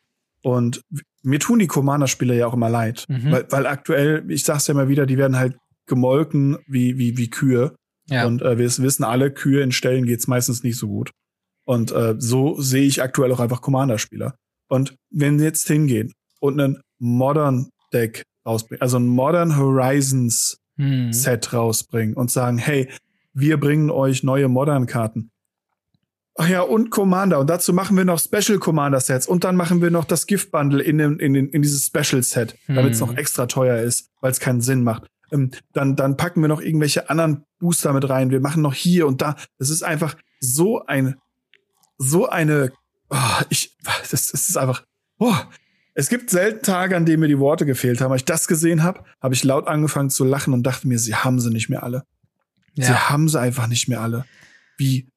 Und mir tun die Commander-Spiele ja auch immer leid, mhm. weil, weil aktuell, ich sag's ja immer wieder, die werden halt gemolken wie, wie, wie Kühe. Ja. Und äh, wir wissen alle, Kühe in Stellen geht's meistens nicht so gut. Und äh, so sehe ich aktuell auch einfach Commander-Spieler. Und wenn sie jetzt hingehen und einen Modern Deck rausbringen, also ein Modern Horizons hm. Set rausbringen und sagen, hey, wir bringen euch neue Modern-Karten. Ach ja, und Commander. Und dazu machen wir noch Special Commander Sets. Und dann machen wir noch das Gift Bundle in, in, in, in dieses Special Set, damit es hm. noch extra teuer ist, weil es keinen Sinn macht. Ähm, dann, dann packen wir noch irgendwelche anderen Booster mit rein. Wir machen noch hier und da. Das ist einfach so ein, so eine, oh, ich, das, das ist einfach, oh. Es gibt selten Tage, an denen mir die Worte gefehlt haben. Als ich das gesehen habe, habe ich laut angefangen zu lachen und dachte mir, sie haben sie nicht mehr alle. Ja. Sie haben sie einfach nicht mehr alle. Wie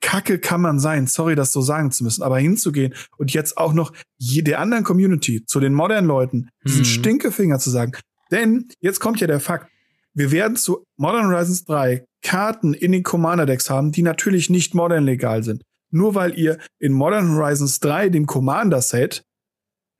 kacke kann man sein? Sorry, das so sagen zu müssen, aber hinzugehen und jetzt auch noch der anderen Community, zu den modernen Leuten, diesen hm. Stinkefinger zu sagen, denn jetzt kommt ja der Fakt, wir werden zu Modern Horizons 3 Karten in den Commander Decks haben, die natürlich nicht modern legal sind. Nur weil ihr in Modern Horizons 3 dem Commander Set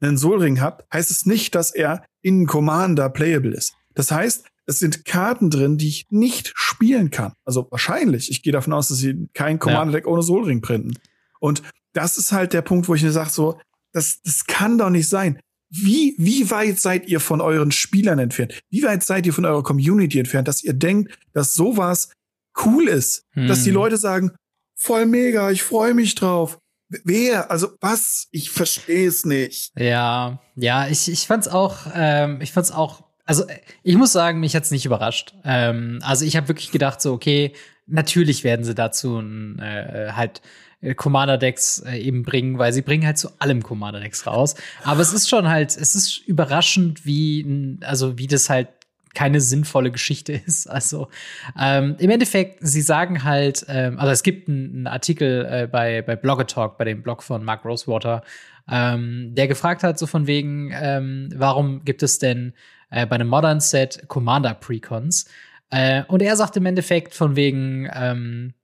einen Soul habt, heißt es nicht, dass er in Commander playable ist. Das heißt, es sind Karten drin, die ich nicht spielen kann. Also wahrscheinlich. Ich gehe davon aus, dass sie kein Commander Deck ja. ohne Soul printen. Und das ist halt der Punkt, wo ich mir sage, so, das, das kann doch nicht sein. Wie, wie weit seid ihr von euren Spielern entfernt? Wie weit seid ihr von eurer Community entfernt, dass ihr denkt, dass sowas cool ist? Hm. Dass die hm. Leute sagen, voll mega, ich freue mich drauf. Wer? Also was? Ich verstehe es nicht.
Ja, ja, ich, ich fand's auch, ähm, ich fand's auch, also ich muss sagen, mich hat's nicht überrascht. Ähm, also ich habe wirklich gedacht, so, okay, natürlich werden sie dazu äh, halt Commander-Decks äh, eben bringen, weil sie bringen halt zu allem Commander-Decks raus. Aber es ist schon halt, es ist überraschend, wie, also wie das halt keine sinnvolle Geschichte ist. Also ähm, im Endeffekt, sie sagen halt, ähm, also es gibt einen Artikel äh, bei, bei Blogger bei dem Blog von Mark Rosewater, ähm, der gefragt hat, so von wegen, ähm, warum gibt es denn äh, bei einem Modern Set Commander Precons? Äh, und er sagt im Endeffekt von wegen, ähm,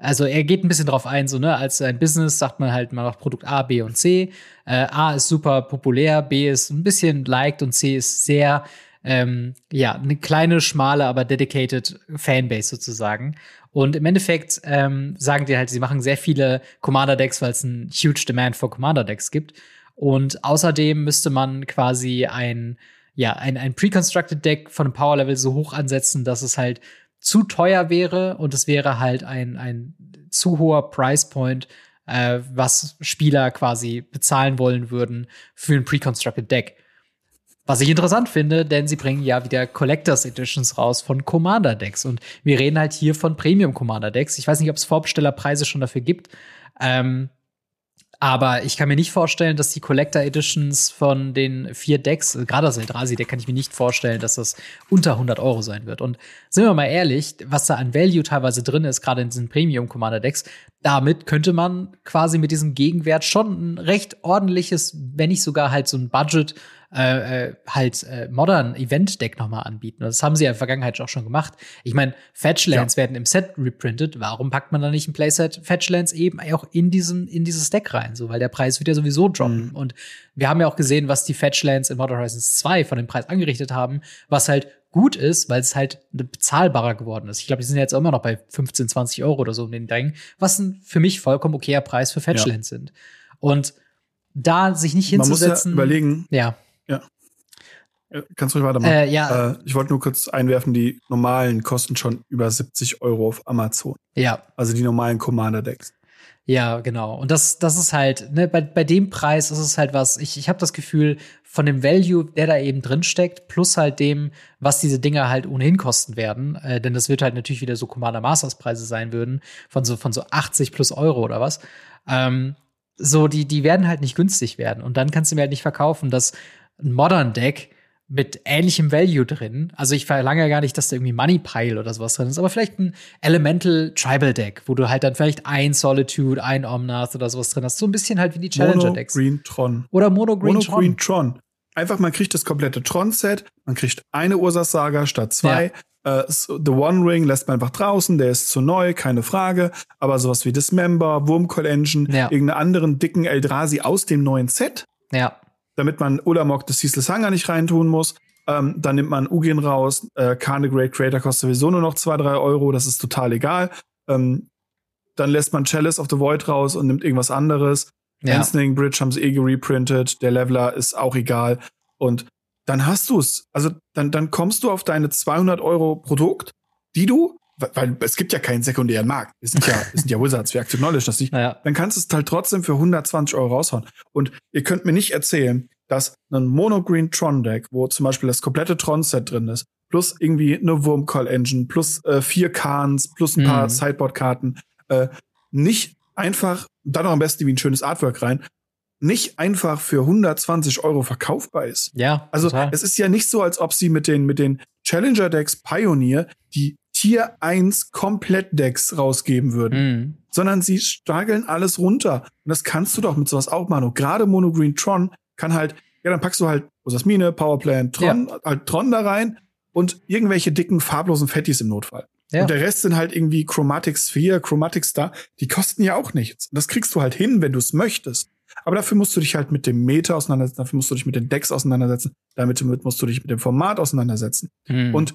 also er geht ein bisschen drauf ein, so, ne, als ein Business sagt man halt, man macht Produkt A, B und C. Äh, A ist super populär, B ist ein bisschen liked und C ist sehr, ähm, ja, eine kleine, schmale, aber dedicated Fanbase sozusagen. Und im Endeffekt ähm, sagen die halt, sie machen sehr viele Commander-Decks, weil es ein huge Demand for Commander-Decks gibt. Und außerdem müsste man quasi ein, ja, ein, ein pre-constructed Deck von einem Power-Level so hoch ansetzen, dass es halt zu teuer wäre und es wäre halt ein, ein zu hoher Price Point, äh, was Spieler quasi bezahlen wollen würden für ein Pre-Constructed Deck. Was ich interessant finde, denn sie bringen ja wieder Collectors Editions raus von Commander Decks. Und wir reden halt hier von Premium Commander Decks. Ich weiß nicht, ob es Vorbestellerpreise schon dafür gibt. Ähm, aber ich kann mir nicht vorstellen, dass die Collector Editions von den vier Decks, gerade das Eldrazi-Deck, kann ich mir nicht vorstellen, dass das unter 100 Euro sein wird. Und sind wir mal ehrlich, was da an Value teilweise drin ist, gerade in diesen Premium Commander Decks, damit könnte man quasi mit diesem Gegenwert schon ein recht ordentliches, wenn nicht sogar halt so ein Budget äh, äh, halt äh, Modern Event Deck nochmal anbieten. Das haben sie ja in der Vergangenheit auch schon gemacht. Ich meine, Fetchlands ja. werden im Set reprintet. Warum packt man da nicht ein Playset Fetchlands eben auch in diesen in dieses Deck rein? So, weil der Preis wird ja sowieso droppen. Mhm. Und wir haben ja auch gesehen, was die Fetchlands in Modern Horizons 2 von dem Preis angerichtet haben, was halt gut ist, weil es halt bezahlbarer geworden ist. Ich glaube, die sind jetzt immer noch bei 15, 20 Euro oder so um den Drängen, was ein für mich vollkommen okayer Preis für Fetchlands ja. sind. Und da sich nicht hinzusetzen. Man muss
ja überlegen.
Ja.
Ja. Kannst du ruhig weitermachen?
Äh, ja.
Äh, ich wollte nur kurz einwerfen, die normalen kosten schon über 70 Euro auf Amazon.
Ja.
Also die normalen Commander-Decks.
Ja, genau. Und das, das ist halt, ne, bei, bei dem Preis ist es halt was, ich, ich habe das Gefühl, von dem Value, der da eben drin steckt, plus halt dem, was diese Dinger halt ohnehin kosten werden, äh, denn das wird halt natürlich wieder so Commander Masters Preise sein würden, von so, von so 80 plus Euro oder was. Ähm, so, die, die werden halt nicht günstig werden. Und dann kannst du mir halt nicht verkaufen, dass ein Modern Deck mit ähnlichem Value drin. Also ich verlange ja gar nicht, dass da irgendwie Money Pile oder sowas drin ist, aber vielleicht ein Elemental Tribal Deck, wo du halt dann vielleicht ein Solitude, ein Omnath oder sowas drin hast. So ein bisschen halt wie die Challenger Decks.
Mono Green Tron.
Oder Mono Green Mono Tron. Green
Tron. Einfach, man kriegt das komplette Tron-Set, man kriegt eine Ursas Saga statt zwei. Ja. Uh, The One Ring lässt man einfach draußen, der ist zu neu, keine Frage. Aber sowas wie Dismember, Wurmcoil Engine, ja. irgendeinen anderen dicken Eldrazi aus dem neuen Set.
Ja
damit man Ulamog des Cecil Sanger nicht reintun muss. Ähm, dann nimmt man Ugin raus. Äh, Khan the Great Creator kostet sowieso nur noch zwei drei Euro. Das ist total egal. Ähm, dann lässt man Chalice of the Void raus und nimmt irgendwas anderes. Ja. Ansling Bridge haben sie eh gereprintet. Der Leveler ist auch egal. Und dann hast du's. Also dann, dann kommst du auf deine 200 Euro Produkt, die du weil es gibt ja keinen sekundären Markt. Wir sind ja, wir sind ja Wizards, wir Knowledge, das nicht. Ja. Dann kannst du es halt trotzdem für 120 Euro raushauen. Und ihr könnt mir nicht erzählen, dass ein Monogreen Tron Deck, wo zum Beispiel das komplette Tron Set drin ist, plus irgendwie eine Wurmcall Engine, plus äh, vier Khans, plus ein paar mhm. Sideboard Karten, äh, nicht einfach, dann noch am besten wie ein schönes Artwork rein, nicht einfach für 120 Euro verkaufbar ist.
Ja.
Also total. es ist ja nicht so, als ob sie mit den, mit den Challenger Decks Pioneer, die Tier 1 Komplett-Decks rausgeben würden, mhm. sondern sie stageln alles runter. Und das kannst du doch mit sowas auch machen. Und gerade Mono Green Tron kann halt, ja, dann packst du halt Osasmine, Powerplant, Tron, ja. halt Tron da rein und irgendwelche dicken, farblosen Fettis im Notfall. Ja. Und der Rest sind halt irgendwie Chromatic Sphere, Chromatic Star. Die kosten ja auch nichts. Und das kriegst du halt hin, wenn du es möchtest. Aber dafür musst du dich halt mit dem Meta auseinandersetzen, dafür musst du dich mit den Decks auseinandersetzen, damit musst du dich mit dem Format auseinandersetzen. Mhm. Und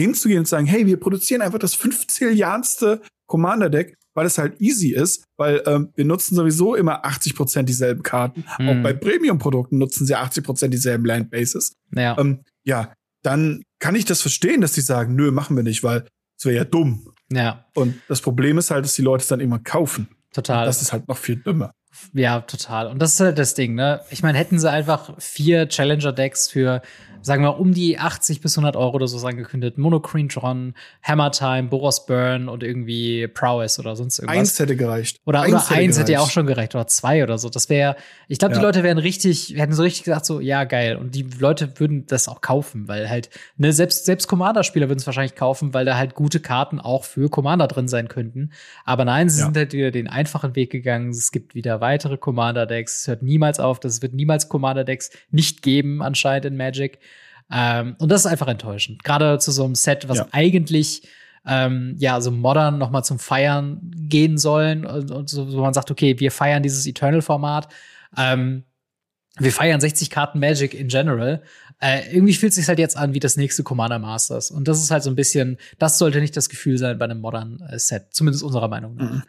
hinzugehen und sagen, hey, wir produzieren einfach das 15 Jahrste Commander-Deck, weil es halt easy ist, weil ähm, wir nutzen sowieso immer 80% dieselben Karten. Mhm. Auch bei Premium-Produkten nutzen sie 80% dieselben Landbases.
Ja.
Ähm, ja, dann kann ich das verstehen, dass die sagen, nö, machen wir nicht, weil es wäre ja dumm.
Ja.
Und das Problem ist halt, dass die Leute es dann immer kaufen.
Total. Und
das ist halt noch viel dümmer.
Ja, total. Und das ist halt das Ding, ne? Ich meine, hätten sie einfach vier Challenger-Decks für sagen wir, um die 80 bis 100 Euro oder so angekündigt. Monocrene Tron, Hammer Time, Boros Burn und irgendwie Prowess oder sonst irgendwas.
Eins hätte gereicht.
Oder eins, oder hätte, eins hätte ja auch schon gereicht. Oder zwei oder so. Das wäre, ich glaube, ja. die Leute wären richtig, hätten so richtig gesagt, so, ja, geil. Und die Leute würden das auch kaufen, weil halt, ne, selbst, selbst Commander-Spieler würden es wahrscheinlich kaufen, weil da halt gute Karten auch für Commander drin sein könnten. Aber nein, sie ja. sind halt wieder den einfachen Weg gegangen. Es gibt wieder weitere Commander-Decks. Es hört niemals auf. Das wird niemals Commander-Decks nicht geben, anscheinend in Magic. Ähm, und das ist einfach enttäuschend. Gerade zu so einem Set, was ja. eigentlich ähm, ja so modern noch mal zum Feiern gehen sollen und, und so, wo man sagt, okay, wir feiern dieses Eternal-Format. Ähm, wir feiern 60 Karten Magic in general. Äh, irgendwie fühlt es sich halt jetzt an wie das nächste Commander Masters. Und das ist halt so ein bisschen, das sollte nicht das Gefühl sein bei einem modernen äh, Set, zumindest unserer Meinung nach. Mhm.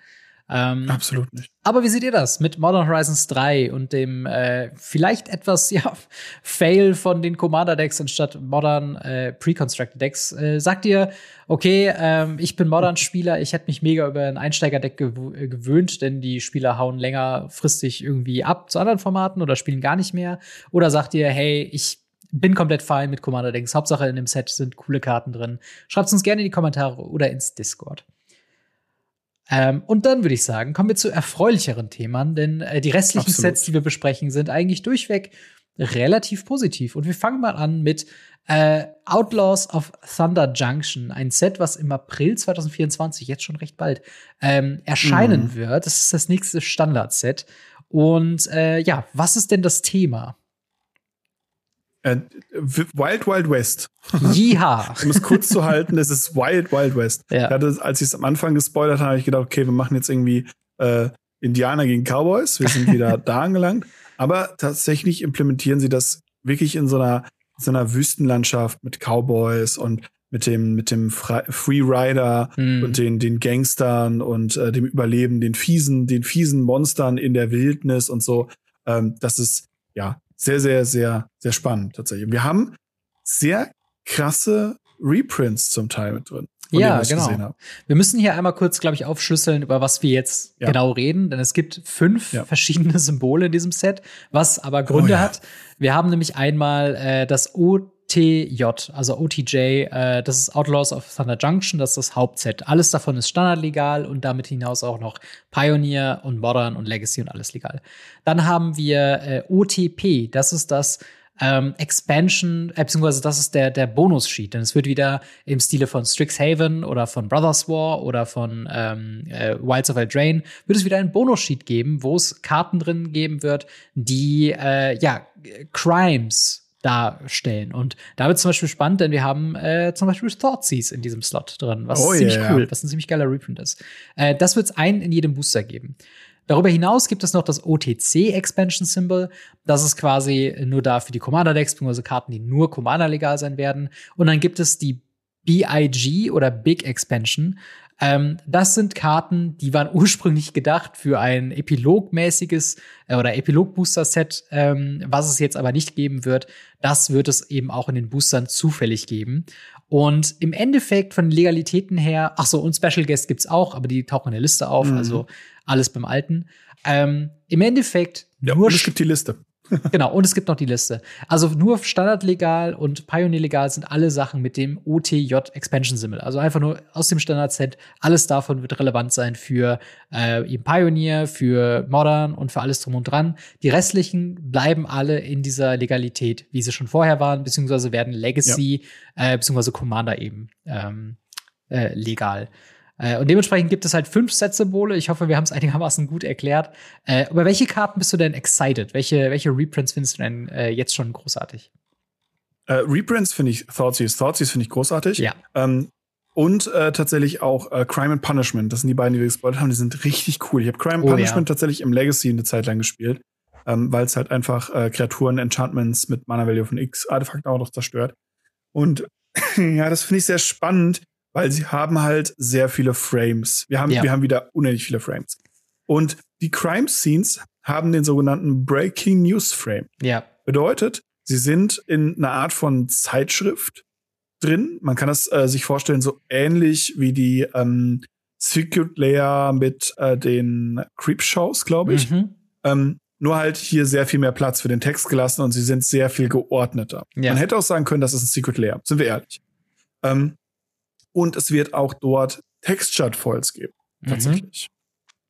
Ähm, Absolut nicht.
Aber wie seht ihr das mit Modern Horizons 3 und dem äh, vielleicht etwas ja, Fail von den Commander-Decks anstatt Modern äh, Pre-Constructed Decks? Äh, sagt ihr, okay, ähm, ich bin Modern-Spieler, ich hätte mich mega über ein Einsteiger-Deck gew äh, gewöhnt, denn die Spieler hauen längerfristig irgendwie ab zu anderen Formaten oder spielen gar nicht mehr? Oder sagt ihr, hey, ich bin komplett fein mit Commander-Decks. Hauptsache in dem Set sind coole Karten drin. Schreibt uns gerne in die Kommentare oder ins Discord. Ähm, und dann würde ich sagen, kommen wir zu erfreulicheren Themen, denn äh, die restlichen Absolut. Sets, die wir besprechen, sind eigentlich durchweg relativ positiv. Und wir fangen mal an mit äh, Outlaws of Thunder Junction, ein Set, was im April 2024, jetzt schon recht bald, ähm, erscheinen mhm. wird. Das ist das nächste Standard-Set. Und äh, ja, was ist denn das Thema?
Äh, Wild Wild West.
Ja.
um es kurz zu halten, es ist Wild Wild West.
Ja.
Hatte, als ich es am Anfang gespoilert habe, habe ich gedacht, okay, wir machen jetzt irgendwie äh, Indianer gegen Cowboys. Wir sind wieder da angelangt. Aber tatsächlich implementieren sie das wirklich in so einer, so einer Wüstenlandschaft mit Cowboys und mit dem, mit dem Freerider
Mhm.
und den, den Gangstern und äh, dem Überleben, den fiesen, den fiesen Monstern in der Wildnis und so. Ähm, das ist ja sehr, sehr, sehr, sehr spannend tatsächlich. Wir haben sehr krasse Reprints zum Teil mit drin.
Ja, genau. Wir müssen hier einmal kurz, glaube ich, aufschlüsseln, über was wir jetzt
Ja.
genau reden, denn es gibt fünf
Ja.
verschiedene Symbole in diesem Set, was aber Gründe
Oh ja.
hat. Wir haben nämlich einmal äh, das OTJ, also OTJ, äh, das ist Outlaws of Thunder Junction, das ist das Hauptset. Alles davon ist standardlegal und damit hinaus auch noch Pioneer und Modern und Legacy und alles legal. Dann haben wir äh, OTP, das ist das ähm, Expansion, äh, beziehungsweise das ist der, der Bonus-Sheet, denn es wird wieder im Stile von Strixhaven oder von Brothers War oder von ähm, äh, Wilds of Eldraine, wird es wieder einen Bonus-Sheet geben, wo es Karten drin geben wird, die, äh, ja, Crimes darstellen. Und da wird zum Beispiel spannend, denn wir haben äh, zum Beispiel Thoughtseize in diesem Slot drin, was
Oh,
ziemlich
yeah.
cool, was ein ziemlich geiler Reprint ist. Äh, das wird es einen in jedem Booster geben. Darüber hinaus gibt es noch das OTC Expansion Symbol. Das ist quasi nur da für die Commander Decks, beziehungsweise Karten, die nur Commander legal sein werden. Und dann gibt es die BIG oder Big Expansion. Ähm, das sind Karten, die waren ursprünglich gedacht für ein epilogmäßiges äh, oder Epilog-Booster-Set, ähm, was es jetzt aber nicht geben wird. Das wird es eben auch in den Boostern zufällig geben. Und im Endeffekt von den Legalitäten her, ach so, und Special Guest gibt's auch, aber die tauchen in der Liste auf,
Mhm.
also alles beim Alten. Ähm, Im Endeffekt
Ja,
nur
und es gibt die Liste.
Genau, und es gibt noch die Liste. Also nur Standardlegal und Pioneer legal sind alle Sachen mit dem OTJ Expansion Symbol. Also einfach nur aus dem Standardset. Alles davon wird relevant sein für äh, eben Pioneer, für Modern und für alles drum und dran. Die restlichen bleiben alle in dieser Legalität, wie sie schon vorher waren, beziehungsweise werden Legacy äh, beziehungsweise Commander eben ähm, äh, legal. Äh, und dementsprechend gibt es halt fünf Set-Symbole. Ich hoffe, wir haben es einigermaßen gut erklärt. Äh, über welche Karten bist du denn excited? Welche, welche Reprints findest du denn äh, jetzt schon großartig?
Äh, Reprints finde ich Thoughtseize. Thoughtseas finde ich großartig.
Ja.
Ähm, und äh, tatsächlich auch äh, Crime and Punishment. Das sind die beiden, die wir gespoilert haben. Die sind richtig cool. Ich habe Crime and
Oh,
Punishment
ja.
tatsächlich im Legacy eine Zeit lang gespielt, ähm, weil es halt einfach Kreaturen, Enchantments mit Mana Value von X Artefakten auch noch zerstört. Und ja, das finde ich sehr spannend, weil sie haben halt sehr viele Frames. Wir haben,
Ja.
wir haben wieder unendlich viele Frames. Und die Crime Scenes haben den sogenannten Breaking News Frame.
Ja.
Bedeutet, sie sind in einer Art von Zeitschrift drin. Man kann das äh, sich vorstellen, so ähnlich wie die ähm, Secret Layer mit äh, den Creepshows, glaube ich.
Mhm.
Ähm, nur halt hier sehr viel mehr Platz für den Text gelassen und sie sind sehr viel geordneter.
Ja.
Man hätte auch sagen können, das ist ein Secret Layer, sind wir ehrlich. Ähm, und es wird auch dort Textured Foils geben,
Mhm.
tatsächlich.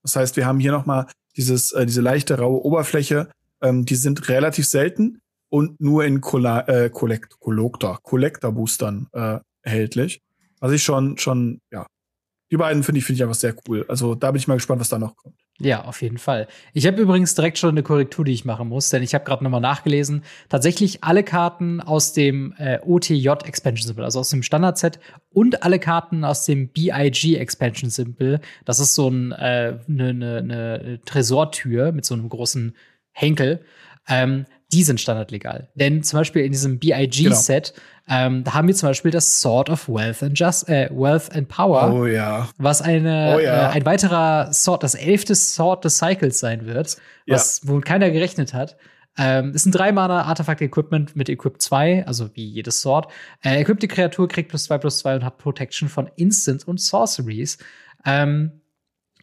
Das heißt, wir haben hier noch mal dieses, äh, diese leichte raue Oberfläche. Ähm, die sind relativ selten und nur in Colla äh, Collect Collector Collector Boostern äh, erhältlich. Was ich schon schon ja die beiden finde ich finde ich einfach sehr cool. Also da bin ich mal gespannt, was da noch kommt.
Ja, auf jeden Fall. Ich habe übrigens direkt schon eine Korrektur, die ich machen muss, denn ich habe gerade nochmal nachgelesen. Tatsächlich alle Karten aus dem äh, OTJ Expansion Symbol, also aus dem Standard-Set, und alle Karten aus dem BIG Expansion Symbol. Das ist so ein, äh, eine ne, ne Tresortür mit so einem großen Henkel. Ähm, die sind standardlegal. Denn zum Beispiel in diesem BIG-Set, ähm, da haben wir zum Beispiel das Sword of Wealth and Just, äh, Wealth and Power
Oh ja.
was eine,
Oh ja.
äh, ein weiterer Sort, das elfte Sort des Cycles sein wird, was wohl keiner gerechnet hat. Ähm, ist ein drei Mana Artefakt Equipment mit Equip 2, also wie jedes Sort. Äh, equipte Kreatur kriegt plus 2 plus 2 und hat Protection von Instants und Sorceries. Ähm,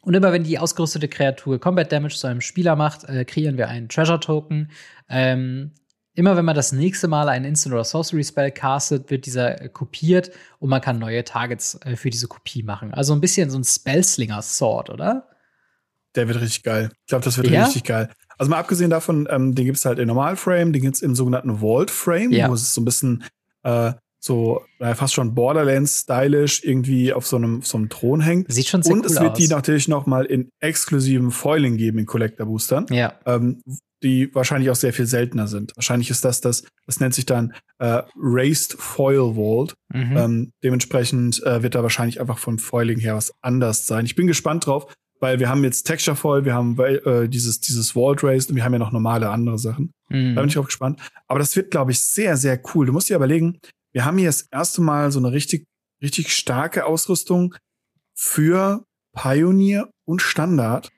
und immer wenn die ausgerüstete Kreatur Combat Damage zu einem Spieler macht, äh, kreieren wir einen Treasure Token. Ähm, immer wenn man das nächste Mal einen Instant oder Sorcery Spell castet, wird dieser äh, kopiert und man kann neue Targets äh, für diese Kopie machen. Also ein bisschen so ein Spellslinger Sword, oder?
Der wird richtig geil. Ich glaube, das wird
Ja?
richtig geil. Also mal abgesehen davon, ähm, den gibt's halt in Normalframe, den gibt's im sogenannten Vault Frame,
Ja.
wo es so ein bisschen äh, so äh, fast schon Borderlands-stylisch irgendwie auf so einem, so einem Thron hängt.
Sieht schon sehr
Und
cool
es wird
aus.
die natürlich noch mal in exklusiven Foiling geben in Collector-Boostern.
Ja.
Ähm, die wahrscheinlich auch sehr viel seltener sind. Wahrscheinlich ist das das, das nennt sich dann äh, Raised Foil Vault.
Mhm.
Ähm, dementsprechend äh, wird da wahrscheinlich einfach vom Foiling her was anders sein. Ich bin gespannt drauf, weil wir haben jetzt Texture Foil, wir haben äh, dieses, dieses Vault Raised und wir haben ja noch normale andere Sachen.
Mhm.
Da bin ich auch gespannt. Aber das wird, glaube ich, sehr, sehr cool. Du musst dir überlegen, wir haben hier das erste Mal so eine richtig, richtig starke Ausrüstung für Pioneer und Standard,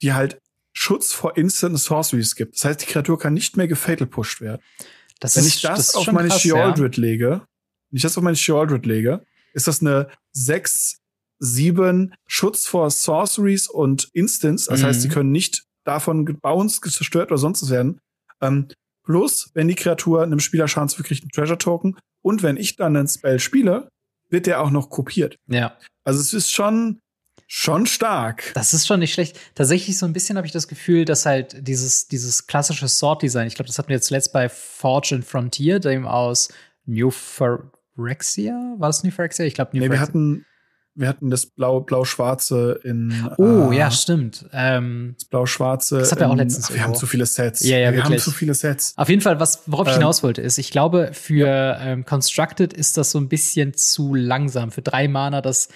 die halt Schutz vor Instant Sorceries gibt. Das heißt, die Kreatur kann nicht mehr gefatal pushed werden.
Das
Wenn
ist,
ich das,
ist
auf meine
krass,
Sheoldred lege, wenn ich das auf meine Sheoldred lege, ist das eine 6, 7 Schutz vor Sorceries und Instants. Das
Mhm.
heißt, sie können nicht davon gebounced, zerstört oder sonst was werden. Ähm, plus, wenn die Kreatur einem Spieler Schaden zufügt, kriegt einen Treasure Token. Und wenn ich dann einen Spell spiele, wird der auch noch kopiert.
Ja.
Also es ist schon, schon stark.
Das ist schon nicht schlecht. Tatsächlich so ein bisschen habe ich das Gefühl, dass halt dieses, dieses klassische Sword-Design, ich glaube, das hatten wir jetzt zuletzt bei Forge and Frontier, dem aus New Phyrexia? War das New Phyrexia? Ich glaube, New
Nee, wir
Phyrexia.
hatten, wir hatten das blau, blau-schwarze in.
Oh,
äh,
ja, stimmt. Ähm,
Das blau-schwarze.
Das hatten wir auch letztens
Wir haben zu viele Sets.
Ja, ja,
wir haben
wirklich.
zu viele Sets.
Auf jeden Fall, was, worauf ich
Ähm,
hinaus wollte, ist, ich glaube, für ähm, Constructed ist das so ein bisschen zu langsam. Für drei Mana das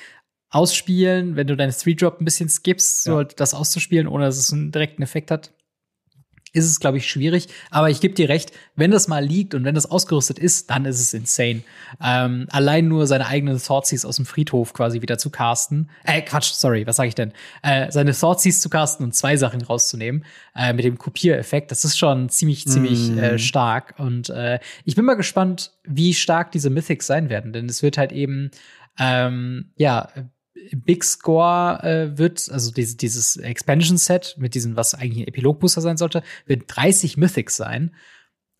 Ausspielen, wenn du deine Three-Drop ein bisschen skippst, so
Ja.
halt das auszuspielen, ohne dass es einen direkten Effekt hat, ist es, glaube ich, schwierig. Aber ich gebe dir recht, wenn das mal liegt und wenn das ausgerüstet ist, dann ist es insane. Ähm, allein nur seine eigenen Thoughtseize aus dem Friedhof quasi wieder zu casten. Äh, Quatsch, sorry, was sage ich denn? Äh, seine Thoughtseize zu casten und zwei Sachen rauszunehmen äh, mit dem Kopiereffekt, das ist schon ziemlich, ziemlich
Mm.
äh, stark. Und äh, ich bin mal gespannt, wie stark diese Mythics sein werden. Denn es wird halt eben, ähm, ja, Big Score äh, wird, also diese, dieses Expansion-Set mit diesem, was eigentlich ein Epilog-Booster sein sollte, wird 30 Mythics sein.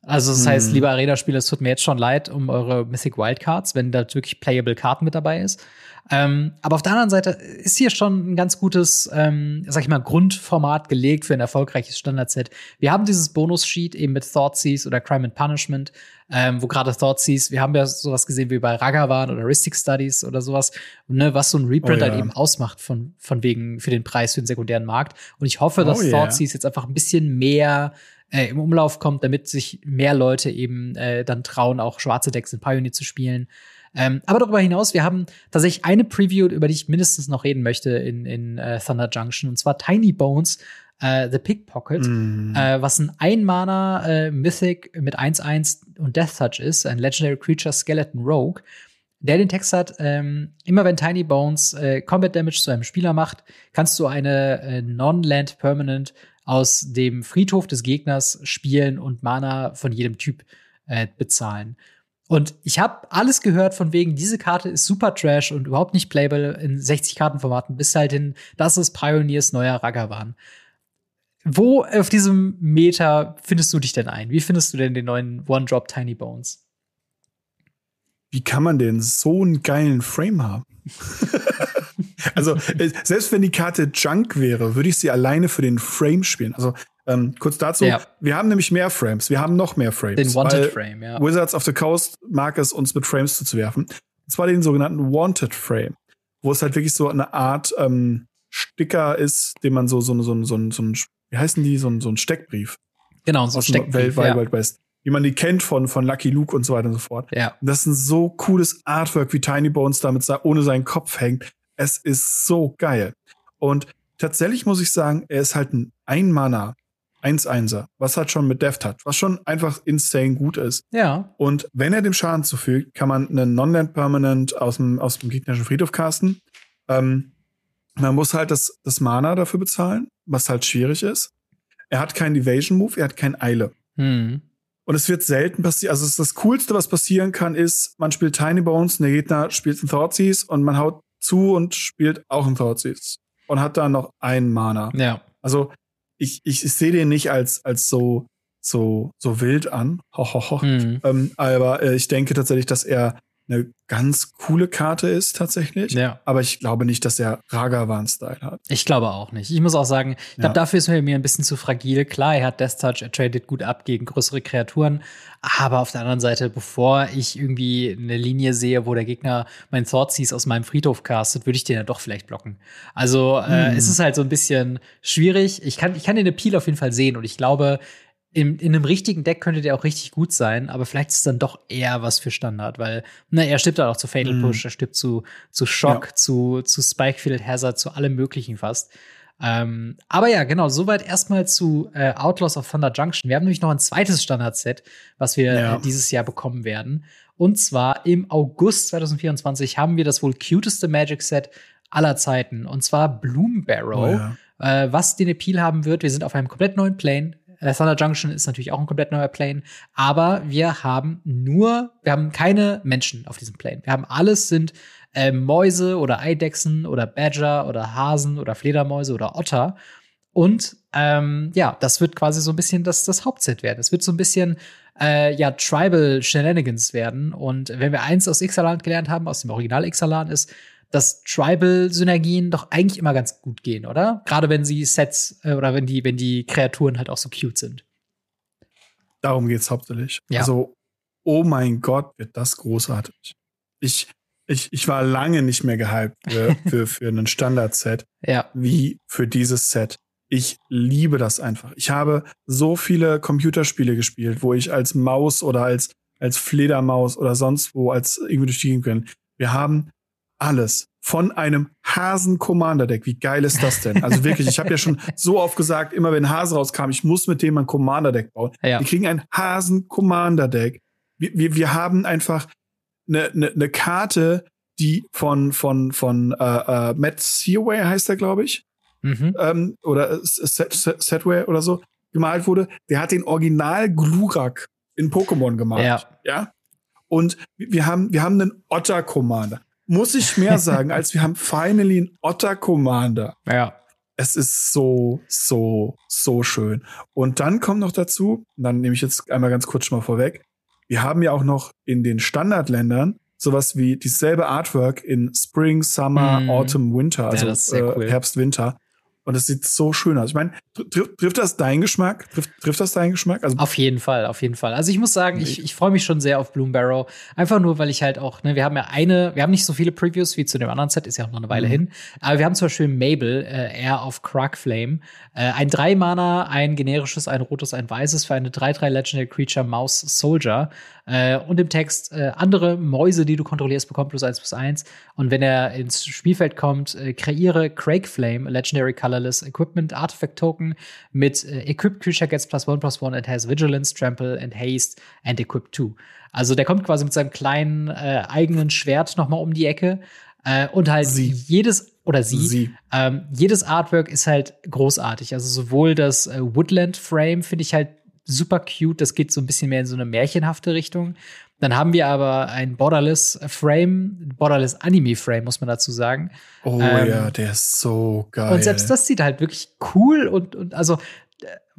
Also das heißt,
Hm.
liebe Arena-Spieler, es tut mir jetzt schon leid um eure Mythic Wildcards, wenn da wirklich playable Karten mit dabei ist. Ähm, aber auf der anderen Seite ist hier schon ein ganz gutes, ähm, sag ich mal, Grundformat gelegt für ein erfolgreiches Standard-Set. Wir haben dieses Bonus-Sheet eben mit Thoughtseize oder Crime and Punishment, ähm, wo gerade Thoughtseize, wir haben ja sowas gesehen wie bei Ragavan oder Ristic Studies oder sowas, ne, was so ein Reprint
Oh ja.
halt eben ausmacht von, von wegen für den Preis für den sekundären Markt. Und ich hoffe, dass
Oh yeah.
Thoughtseize jetzt einfach ein bisschen mehr äh, im Umlauf kommt, damit sich mehr Leute eben äh, dann trauen, auch schwarze Decks in Pioneer zu spielen. Ähm, aber darüber hinaus, wir haben tatsächlich eine Preview, über die ich mindestens noch reden möchte in, in äh, Thunder Junction, und zwar Tiny Bones, äh, The Pickpocket,
Mm.
äh, was ein Ein-Mana äh, Mythic mit 1-1 und Death Touch ist, ein Legendary Creature Skeleton Rogue, der den Text hat, ähm, immer wenn Tiny Bones äh, Combat Damage zu einem Spieler macht, kannst du eine äh, Non-Land Permanent aus dem Friedhof des Gegners spielen und Mana von jedem Typ äh, bezahlen. Und ich habe alles gehört von wegen, diese Karte ist super trash und überhaupt nicht playable in 60 Kartenformaten, bis halt hin, das ist Pioneers neuer Ragavan. Wo auf diesem Meta findest du dich denn ein? Wie findest du denn den neuen One-Drop Tiny Bones?
Wie kann man denn so einen geilen Frame haben? also, äh, selbst wenn die Karte Junk wäre, würde ich sie alleine für den Frame spielen. Also, ähm, kurz dazu,
Ja.
wir haben nämlich mehr Frames. Wir haben noch mehr Frames.
Den Wanted Frame, ja.
Wizards of the Coast mag es, uns mit Frames zuzuwerfen. Und zwar den sogenannten Wanted Frame, wo es halt wirklich so eine Art ähm, Sticker ist, den man so, so, so, so, so, so ein, wie heißen die, so, ein- so ein Steckbrief
Genau, so ein Steckbrief,
Welt, Wild,
ja.
Wild West, wie man die kennt von, von Lucky Luke und so weiter und so fort.
ja.
Das ist ein so cooles Artwork, wie Tiny Bones damit ohne seinen Kopf hängt. Es ist so geil. Und tatsächlich muss ich sagen, er ist halt ein Ein-Mana, 1-1er, was halt schon mit Death Touch, was schon einfach insane gut ist.
Ja.
Und wenn er dem Schaden zufügt, kann man einen Non-Land Permanent aus dem, aus dem gegnerischen Friedhof casten. Ähm, man muss halt das, das Mana dafür bezahlen, was halt schwierig ist. Er hat keinen Evasion Move, er hat kein Eile.
Hm.
Und es wird selten passieren. Also das Coolste, was passieren kann, ist, man spielt Tiny Bones, und der Gegner spielt einen Thoughtseize und man haut zu und spielt auch einen Thoughtseize. Und hat dann noch ein Mana.
Ja.
Also ich, ich, ich sehe den nicht als, als so, so, so wild an. Ho, ho, ho.
Hm.
Ähm, aber äh, ich denke tatsächlich, dass er eine ganz coole Karte ist tatsächlich. Ja. Aber ich glaube nicht, dass er Ragavan-Style hat.
Ich glaube auch nicht. Ich muss auch sagen, ich glaube, ja. dafür ist er mir ein bisschen zu fragil. Klar, er hat Death Touch, er tradet gut ab gegen größere Kreaturen. Aber auf der anderen Seite, bevor ich irgendwie eine Linie sehe, wo der Gegner mein Thoughtseize aus meinem Friedhof castet, würde ich den ja doch vielleicht blocken. Also äh, hm. es ist halt so ein bisschen schwierig. Ich kann, ich kann den Appeal auf jeden Fall sehen und ich glaube, in, in einem richtigen Deck könnte der auch richtig gut sein, aber vielleicht ist es dann doch eher was für Standard, weil ne, er stirbt dann auch zu Fatal mhm. Push, er stirbt zu, zu Shock, ja. zu, zu Spikefield Hazard, zu allem möglichen fast. Ähm, aber ja, genau, soweit erstmal zu äh, Outlaws of Thunder Junction. Wir haben nämlich noch ein zweites Standard-Set, was wir ja. äh, dieses Jahr bekommen werden. Und zwar im August 2024 haben wir das wohl cuteste Magic-Set aller Zeiten. Und zwar Bloom Barrow. Oh, ja. Äh, was den Appeal haben wird, wir sind auf einem komplett neuen Plane. Thunder Junction ist natürlich auch ein komplett neuer Plane, aber wir haben nur, wir haben keine Menschen auf diesem Plane. Wir haben alles sind äh, Mäuse oder Eidechsen oder Badger oder Hasen oder Fledermäuse oder Otter. Und ähm, ja, das wird quasi so ein bisschen das, das Hauptset werden. Es wird so ein bisschen äh, ja, Tribal Shenanigans werden. Und wenn wir eins aus Ixalan gelernt haben, aus dem Original Ixalan, ist, dass Tribal-Synergien doch eigentlich immer ganz gut gehen, oder? Gerade wenn sie Sets äh, oder wenn die, wenn die Kreaturen halt auch so cute sind.
Darum geht's hauptsächlich. Ja. Also, oh mein Gott, wird das großartig. Ich, ich, ich war lange nicht mehr gehypt für, für, für einen Standard-Set
ja.
wie für dieses Set. Ich liebe das einfach. Ich habe so viele Computerspiele gespielt, wo ich als Maus oder als, als Fledermaus oder sonst wo als irgendwie durch die Gegend bin. Wir haben alles von einem Hasen-Commander-Deck. Wie geil ist das denn? Also wirklich, ich habe ja schon so oft gesagt, immer wenn Hase rauskam, ich muss mit dem ein Commander-Deck bauen. Ja. Wir kriegen ein Hasen-Commander-Deck. Wir, wir, wir haben einfach eine, eine, eine Karte, die von von von äh, äh, Matt Seaway heißt er, glaube ich, mhm. ähm, oder Set, Set, Setway oder so gemalt wurde. Der hat den Original Glurak in Pokémon gemalt. Ja. ja. Und wir haben wir haben einen Otter Commander muss ich mehr sagen, als wir haben finally einen Otter Commander.
Ja.
Es ist so, so, so schön. Und dann kommt noch dazu, dann nehme ich jetzt einmal ganz kurz schon mal vorweg, wir haben ja auch noch in den Standardländern sowas wie dieselbe Artwork in Spring, Summer, mm. Autumn, Winter, also ja, äh, cool. Herbst, Winter. Und es sieht so schön aus. Ich meine, trifft, trifft das deinen Geschmack? Trifft, trifft das deinen Geschmack?
Also auf jeden Fall, auf jeden Fall. Also ich muss sagen, ich, ich freue mich schon sehr auf Bloom Barrow. Einfach nur, weil ich halt auch, ne, wir haben ja eine, wir haben nicht so viele Previews wie zu dem anderen Set, ist ja auch noch eine Weile mhm. hin. Aber wir haben zum Beispiel Mabel, äh, Air of Flame. Äh, ein drei Mana, ein generisches, ein rotes, ein weißes für eine 3-3 Legendary Creature Mouse Soldier. Äh, und im Text äh, andere Mäuse, die du kontrollierst, bekommen plus eins plus eins. Und wenn er ins Spielfeld kommt, äh, kreiere Craig Flame, Legendary Colorless Equipment Artifact Token mit äh, Equipped Creature gets plus one plus one and has Vigilance, Trample and Haste and Equip two. Also der kommt quasi mit seinem kleinen äh, eigenen Schwert noch mal um die Ecke. Äh, und halt sie. jedes oder sie, sie. Ähm, jedes Artwork ist halt großartig. Also sowohl das äh, Woodland Frame finde ich halt super cute. Das geht so ein bisschen mehr in so eine märchenhafte Richtung. Dann haben wir aber ein Borderless Frame, Borderless Anime Frame, muss man dazu sagen.
Oh ähm, ja, der ist so geil.
Und selbst das sieht halt wirklich cool und, und also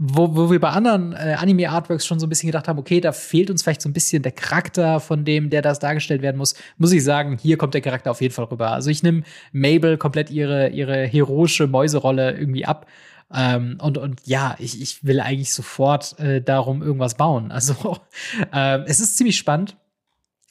wo, wo wir bei anderen äh, Anime-Artworks schon so ein bisschen gedacht haben, okay, da fehlt uns vielleicht so ein bisschen der Charakter von dem, der das dargestellt werden muss, muss ich sagen, hier kommt der Charakter auf jeden Fall rüber. Also ich nehme Mabel komplett ihre, ihre heroische Mäuserolle irgendwie ab ähm, und, und ja, ich, ich will eigentlich sofort äh, darum irgendwas bauen. Also äh, es ist ziemlich spannend.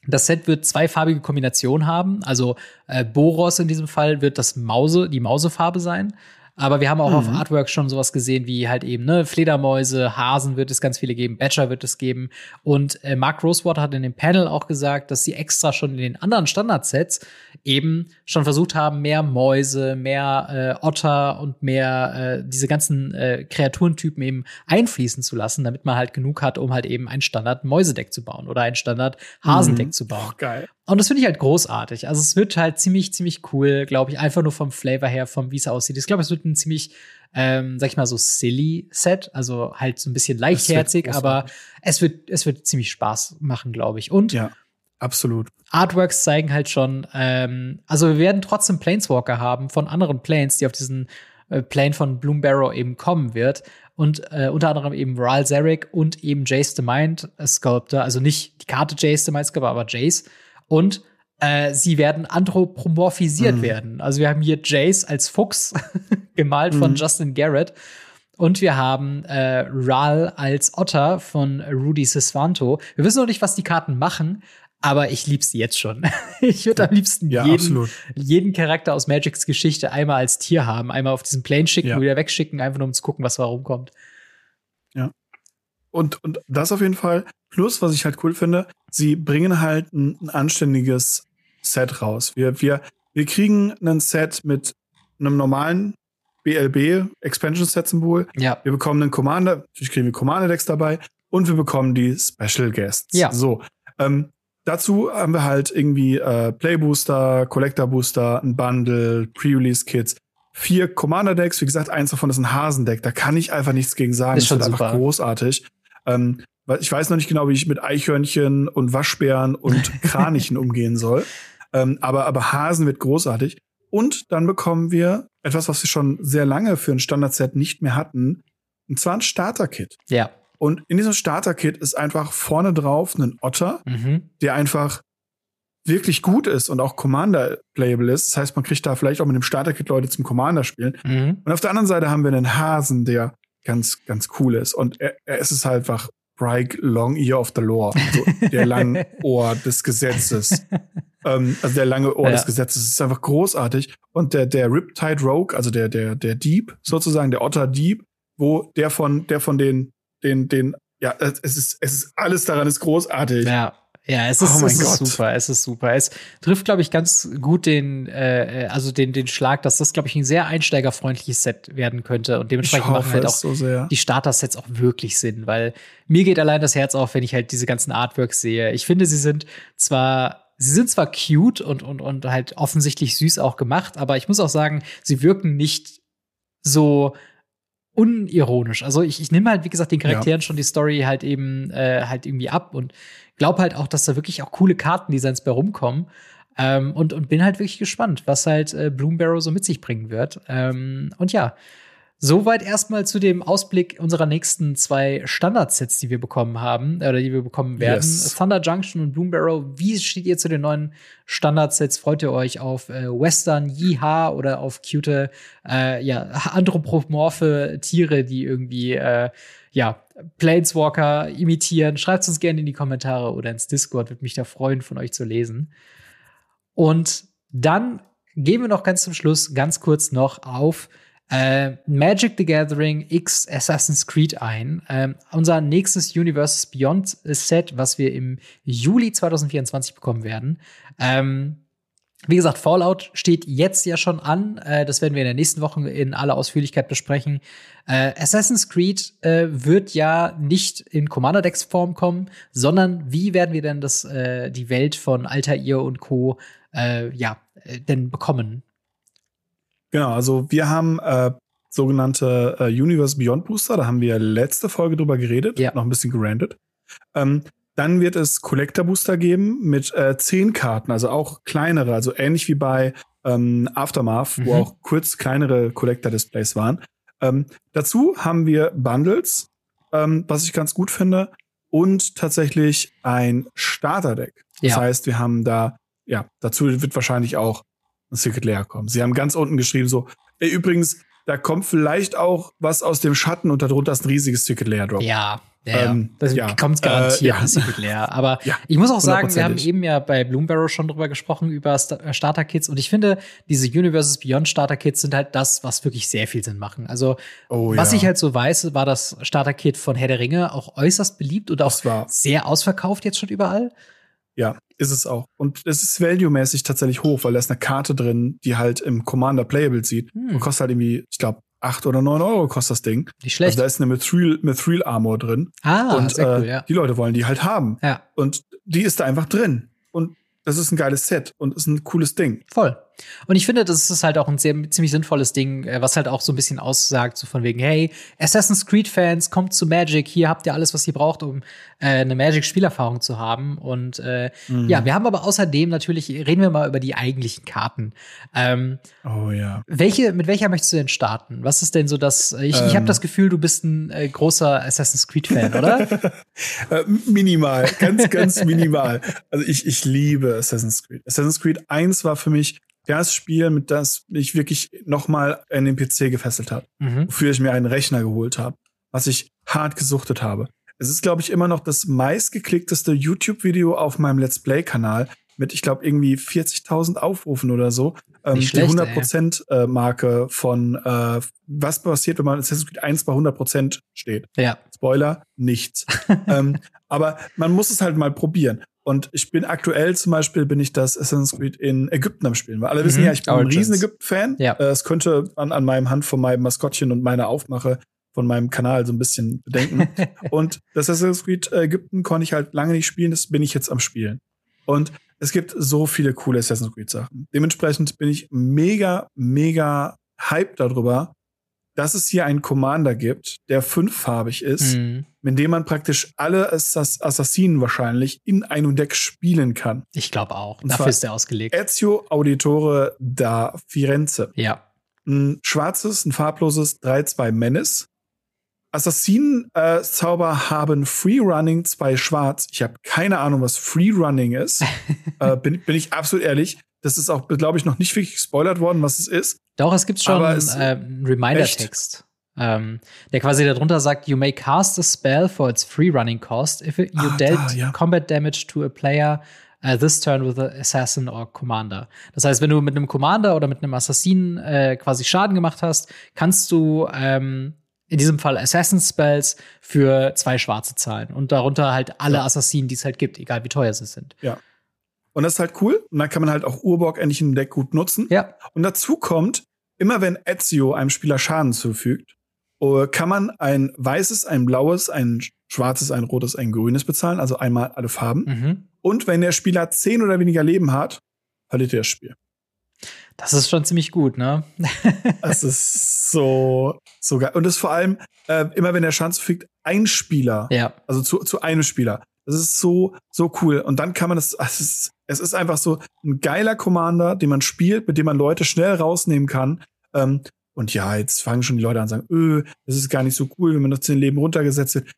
Das Set wird zweifarbige Kombinationen haben. Also äh, Boros in diesem Fall wird das Mause, die Mausefarbe sein. Aber wir haben auch mhm. auf Artwork schon sowas gesehen, wie halt eben, ne, Fledermäuse, Hasen wird es ganz viele geben, Badger wird es geben. Und äh, Mark Rosewater hat in dem Panel auch gesagt, dass sie extra schon in den anderen Standardsets eben schon versucht haben, mehr Mäuse, mehr äh, Otter und mehr äh, diese ganzen äh, Kreaturentypen eben einfließen zu lassen, damit man halt genug hat, um halt eben ein Standard-Mäusedeck zu bauen oder ein Standard-Hasendeck mhm. zu bauen. Oh, geil. Und das finde ich halt großartig. Also es wird halt ziemlich, ziemlich cool, glaube ich, einfach nur vom Flavor her, vom wie es aussieht. Ich glaube, es wird ein ziemlich, ähm, sag ich mal so silly Set, also halt so ein bisschen leichtherzig, aber es wird, es wird ziemlich Spaß machen, glaube ich. Und
ja, absolut.
Artworks zeigen halt schon, ähm, also wir werden trotzdem Planeswalker haben von anderen Planes, die auf diesen äh, Plane von Bloom Barrow eben kommen wird. Und äh, unter anderem eben Ral Zarek und eben Jace the Mind Sculptor, also nicht die Karte Jace the Mind Sculptor, aber Jace. Und äh, sie werden anthropomorphisiert mhm. werden. Also wir haben hier Jace als Fuchs gemalt von mhm. Justin Garrett. Und wir haben äh, Ral als Otter von Rudy Sesvanto. Wir wissen noch nicht, was die Karten machen, aber ich lieb's jetzt schon. ich würde am liebsten ja, jeden, jeden Charakter aus Magics Geschichte einmal als Tier haben, einmal auf diesen Plane schicken, ja. wieder wegschicken, einfach nur um zu gucken, was da rumkommt.
Und, und das auf jeden Fall. Plus, was ich halt cool finde, sie bringen halt ein, ein anständiges Set raus. Wir, wir, wir kriegen ein Set mit einem normalen BLB Expansion Set Symbol.
Ja.
Wir bekommen einen Commander, natürlich kriegen wir Commander Decks dabei und wir bekommen die Special Guests.
Ja.
So. Ähm, dazu haben wir halt irgendwie äh, Play Booster, Collector Booster, ein Bundle, Pre-Release Kits. Vier Commander Decks, wie gesagt, eins davon ist ein Hasendeck. Da kann ich einfach nichts gegen sagen.
Ist, das ist
einfach großartig. Ähm, ich weiß noch nicht genau, wie ich mit Eichhörnchen und Waschbären und Kranichen umgehen soll. Ähm, aber, aber Hasen wird großartig. Und dann bekommen wir etwas, was wir schon sehr lange für ein Standardset nicht mehr hatten. Und zwar ein Starter-Kit.
Ja.
Und in diesem Starter-Kit ist einfach vorne drauf ein Otter, mhm. der einfach wirklich gut ist und auch Commander-playable ist. Das heißt, man kriegt da vielleicht auch mit dem Starter-Kit Leute zum Commander spielen. Mhm. Und auf der anderen Seite haben wir einen Hasen, der ganz, ganz cool ist. Und er, er ist es halt einfach Bryke Long Ear of the Law, also der lange Ohr des Gesetzes. ähm, also der lange Ohr ja. des Gesetzes. Es ist einfach großartig. Und der, der Riptide Rogue, also der, der, der Dieb, sozusagen, der Otter Dieb, wo der von, der von den, den, den, ja, es ist, es ist, alles daran ist großartig.
Ja. Ja, es ist, oh es ist super, es ist super. Es trifft, glaube ich, ganz gut den, äh, also den, den Schlag, dass das, glaube ich, ein sehr einsteigerfreundliches Set werden könnte. Und dementsprechend machen halt auch
so
die Starter-Sets auch wirklich Sinn, weil mir geht allein das Herz auf, wenn ich halt diese ganzen Artworks sehe. Ich finde, sie sind zwar sie sind zwar cute und, und, und halt offensichtlich süß auch gemacht, aber ich muss auch sagen, sie wirken nicht so unironisch. Also ich, ich nehme halt, wie gesagt, den Charakteren ja. schon die Story halt eben äh, halt irgendwie ab und glaube halt auch, dass da wirklich auch coole Kartendesigns bei rumkommen. Ähm, und, und bin halt wirklich gespannt, was halt äh, Bloombarrow so mit sich bringen wird. Ähm, und ja, Soweit erstmal zu dem Ausblick unserer nächsten zwei Standardsets, die wir bekommen haben, oder die wir bekommen werden. Yes. Thunder Junction und Bloombarrow. Wie steht ihr zu den neuen Standardsets? Freut ihr euch auf äh, Western, Yeehaw oder auf cute, äh, ja, anthropomorphe Tiere, die irgendwie, äh, ja, Planeswalker imitieren? Schreibt uns gerne in die Kommentare oder ins Discord. Würde mich da freuen, von euch zu lesen. Und dann gehen wir noch ganz zum Schluss ganz kurz noch auf äh, Magic the Gathering X Assassin's Creed ein. Ähm, unser nächstes Universes Beyond Set, was wir im Juli 2024 bekommen werden. Ähm, wie gesagt, Fallout steht jetzt ja schon an. Äh, das werden wir in der nächsten Woche in aller Ausführlichkeit besprechen. Äh, Assassin's Creed äh, wird ja nicht in Commander Decks Form kommen, sondern wie werden wir denn das, äh, die Welt von Altair und Co. Ja, denn bekommen?
Genau, also wir haben äh, sogenannte äh, Universe Beyond Booster, da haben wir letzte Folge drüber geredet,
ja.
noch ein bisschen gerandet. Ähm, dann wird es Collector Booster geben mit äh, zehn Karten, also auch kleinere, also ähnlich wie bei ähm, Aftermath, mhm. wo auch kurz kleinere Collector Displays waren. Ähm, dazu haben wir Bundles, ähm, was ich ganz gut finde, und tatsächlich ein Starter Deck. Das ja. heißt, wir haben da, ja, dazu wird wahrscheinlich auch Secret Layer kommen. Sie haben ganz unten geschrieben so, ey, übrigens, da kommt vielleicht auch was aus dem Schatten und darunter ist ein riesiges Secret Layer Drop.
Ja. Ja, ähm, das ja. kommt garantiert äh, ja. Secret Layer. Aber ja, ich muss auch sagen, wir haben eben ja bei Bloombarrow schon drüber gesprochen, über äh, Starter-Kits. Und ich finde, diese Universes Beyond Starter-Kits sind halt das, was wirklich sehr viel Sinn machen. Also, oh, was ich halt so weiß, war das Starter-Kit von Herr der Ringe auch äußerst beliebt und auch sehr ausverkauft jetzt schon überall.
Ja, ist es auch. Und es ist value-mäßig tatsächlich hoch, weil da ist eine Karte drin, die halt im Commander Playable sieht. Hm. Und kostet halt irgendwie, ich glaube, acht oder neun Euro kostet das Ding.
Nicht schlecht.
Also da ist eine Mithril, Mithril Armor drin.
Ah,
und
sehr cool,
äh,
ja.
die Leute wollen die halt haben.
Ja.
Und die ist da einfach drin. Und das ist ein geiles Set und ist ein cooles Ding.
Voll. Und ich finde, das ist halt auch ein sehr, ziemlich sinnvolles Ding, äh, was halt auch so ein bisschen aussagt, so von wegen, hey, Assassin's Creed-Fans, kommt zu Magic, hier habt ihr alles, was ihr braucht, um äh, eine Magic-Spielerfahrung zu haben. Und äh, mhm. ja, wir haben aber außerdem natürlich, reden wir mal über die eigentlichen Karten. Ähm,
oh ja.
Welche, mit welcher möchtest du denn starten? Was ist denn so das, ich, ähm. ich habe das Gefühl, du bist ein äh, großer Assassin's Creed-Fan, oder?
äh, minimal, ganz, ganz minimal. Also ich, ich liebe Assassin's Creed. Assassin's Creed 1 war für mich das Spiel, mit das mich wirklich nochmal an den PC gefesselt hat, mhm. wofür ich mir einen Rechner geholt habe, was ich hart gesuchtet habe. Es ist, glaube ich, immer noch das meistgeklickteste YouTube-Video auf meinem Let's Play-Kanal mit, ich glaube, irgendwie 40.000 Aufrufen oder so. Ähm, schlecht, die 100%-Marke äh, von äh, was passiert, wenn man Assassin's Creed 1 bei 100% steht.
Ja.
Spoiler, nichts. ähm, aber man muss es halt mal probieren. Und ich bin aktuell zum Beispiel, bin ich das Assassin's Creed in Ägypten am Spielen. Weil alle mhm. wissen ja, ich bin Origins. ein riesen Ägypten-Fan.
Ja.
Äh, es könnte an, an meinem Hand von meinem Maskottchen und meiner Aufmache von meinem Kanal so ein bisschen bedenken. und das Assassin's Creed Ägypten konnte ich halt lange nicht spielen, das bin ich jetzt am Spielen. Und es gibt so viele coole Assassin's Creed Sachen. Dementsprechend bin ich mega, mega hyped darüber, dass es hier einen Commander gibt, der fünffarbig ist, mhm. mit dem man praktisch alle Assass Assassinen wahrscheinlich in einem Deck spielen kann.
Ich glaube auch. Und Dafür ist der ausgelegt.
Ezio Auditore da Firenze.
Ja.
Ein schwarzes, ein farbloses 3-2 Menace. Assassinen-Zauber äh, haben Freerunning, zwei schwarz. Ich habe keine Ahnung, was Freerunning ist. äh, bin, bin ich absolut ehrlich. Das ist auch, glaube ich, noch nicht wirklich gespoilert worden, was es ist.
Doch, es gibt schon einen äh, Reminder-Text, ähm, der quasi darunter sagt, you may cast a spell for its free running cost if it, you ah, dealt da, ja. combat damage to a player uh, this turn with an assassin or commander. Das heißt, wenn du mit einem Commander oder mit einem Assassinen äh, quasi Schaden gemacht hast, kannst du ähm, in diesem Fall Assassin Spells für zwei schwarze zahlen und darunter halt alle ja. Assassinen, die es halt gibt, egal wie teuer sie sind.
Ja. Und das ist halt cool. Und dann kann man halt auch Urborg endlich im Deck gut nutzen.
Ja.
Und dazu kommt, immer wenn Ezio einem Spieler Schaden zufügt, äh, kann man ein weißes, ein blaues, ein schwarzes, ein rotes, ein grünes bezahlen, also einmal alle Farben. Mhm. Und wenn der Spieler zehn oder weniger Leben hat, verliert er das Spiel.
Das ist schon ziemlich gut, ne?
das ist so, so geil. Und das vor allem, äh, immer wenn der Schaden zufügt, ein Spieler.
Ja.
Also zu, zu einem Spieler. Das ist so, so cool. Und dann kann man das, es ist, es ist einfach so ein geiler Commander, den man spielt, mit dem man Leute schnell rausnehmen kann. Ähm, und ja, jetzt fangen schon die Leute an und sagen, öh, das ist gar nicht so cool, wenn man noch zehn Leben runtergesetzt wird.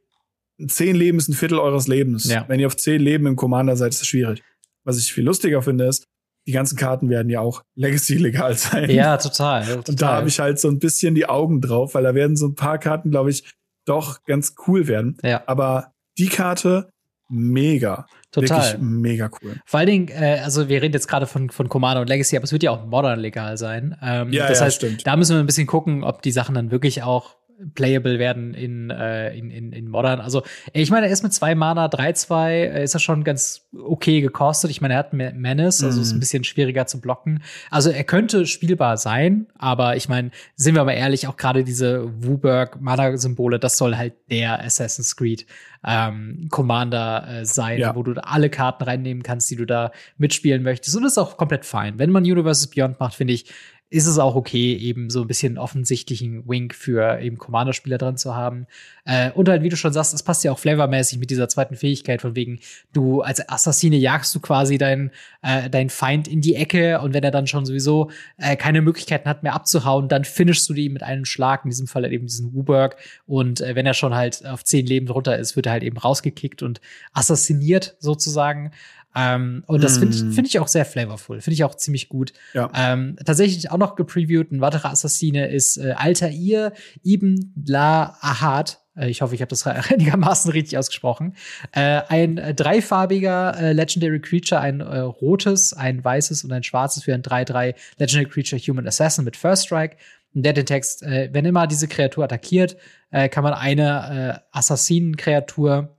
Zehn Leben ist ein Viertel eures Lebens.
Ja.
Wenn ihr auf zehn Leben im Commander seid, ist das schwierig. Was ich viel lustiger finde, ist, die ganzen Karten werden ja auch Legacy-legal sein.
Ja, total. total.
Und da habe ich halt so ein bisschen die Augen drauf, weil da werden so ein paar Karten, glaube ich, doch ganz cool werden.
Ja.
Aber die Karte mega.
Total.
Wirklich mega cool.
Vor allen Dingen, äh, also wir reden jetzt gerade von, von Commander und Legacy, aber es wird ja auch Modern legal sein. Ähm,
ja,
das
ja,
heißt,
stimmt.
da müssen wir ein bisschen gucken, ob die Sachen dann wirklich auch playable werden in, äh, in, in, in Modern. Also, ich meine, er ist mit zwei Mana, 3-2, äh, ist er schon ganz okay gekostet. Ich meine, er hat Menace, also mm. ist ein mhm. bisschen schwieriger zu blocken. Also, er könnte spielbar sein, aber ich meine, sind wir mal ehrlich, auch gerade diese Wooburg-Mana-Symbole, das soll halt der Assassin's Creed ähm, Commander äh, sein, ja. wo du da alle Karten reinnehmen kannst, die du da mitspielen möchtest. Und das ist auch komplett fein. Wenn man Universes Beyond macht, finde ich, ist es auch okay, eben so ein bisschen offensichtlichen Wink für eben Commander-Spieler drin zu haben. Äh, und halt, wie du schon sagst, es passt ja auch flavormäßig mit dieser zweiten Fähigkeit, von wegen, du als Assassine jagst du quasi deinen äh, dein Feind in die Ecke und wenn er dann schon sowieso äh, keine Möglichkeiten hat mehr abzuhauen, dann finishst du die mit einem Schlag, in diesem Fall halt eben diesen Wuburg. Und äh, wenn er schon halt auf zehn Leben drunter ist, wird er halt eben rausgekickt und assassiniert sozusagen. Ähm, und das finde ich, mm. find ich auch sehr flavorful. Finde ich auch ziemlich gut.
Ja.
Ähm, tatsächlich auch noch gepreviewt. Ein weiterer Assassine ist äh, Altair Ibn La Ahad. Äh, ich hoffe, ich habe das einigermaßen richtig ausgesprochen. Äh, ein äh, dreifarbiger äh, Legendary Creature, ein äh, rotes, ein weißes und ein schwarzes für ein 3-3 Legendary Creature Human Assassin mit First Strike. Und der den Text, wenn immer diese Kreatur attackiert, kann man eine Assassinen-Kreatur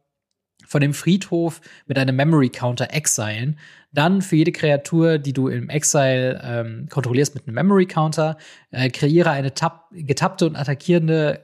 von dem Friedhof mit einem Memory Counter exilen. Dann für jede Kreatur, die du im Exile ähm, kontrollierst mit einem Memory Counter, äh, kreiere eine getappte und attackierende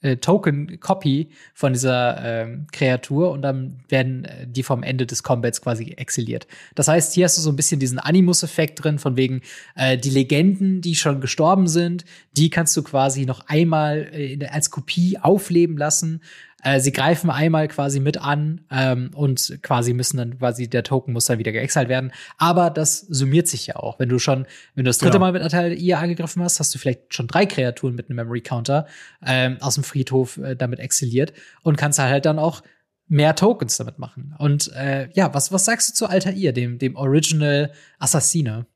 äh, Token-Copy von dieser ähm, Kreatur und dann werden äh, die vom Ende des Combats quasi exiliert. Das heißt, hier hast du so ein bisschen diesen Animus-Effekt drin, von wegen äh, die Legenden, die schon gestorben sind, die kannst du quasi noch einmal äh, als Kopie aufleben lassen. Äh, sie greifen einmal quasi mit an ähm, und quasi müssen dann quasi der Token muss dann wieder geexalt werden. Aber das summiert sich ja auch. Wenn du schon, wenn du das dritte genau. Mal mit Natal ihr angegriffen hast, hast du vielleicht schon drei Kreaturen mit einem Memory Counter ähm, aus dem Friedhof äh, damit exiliert und kannst halt dann auch mehr Tokens damit machen. Und äh, ja, was, was sagst du zu Altair, dem, dem Original Assassine?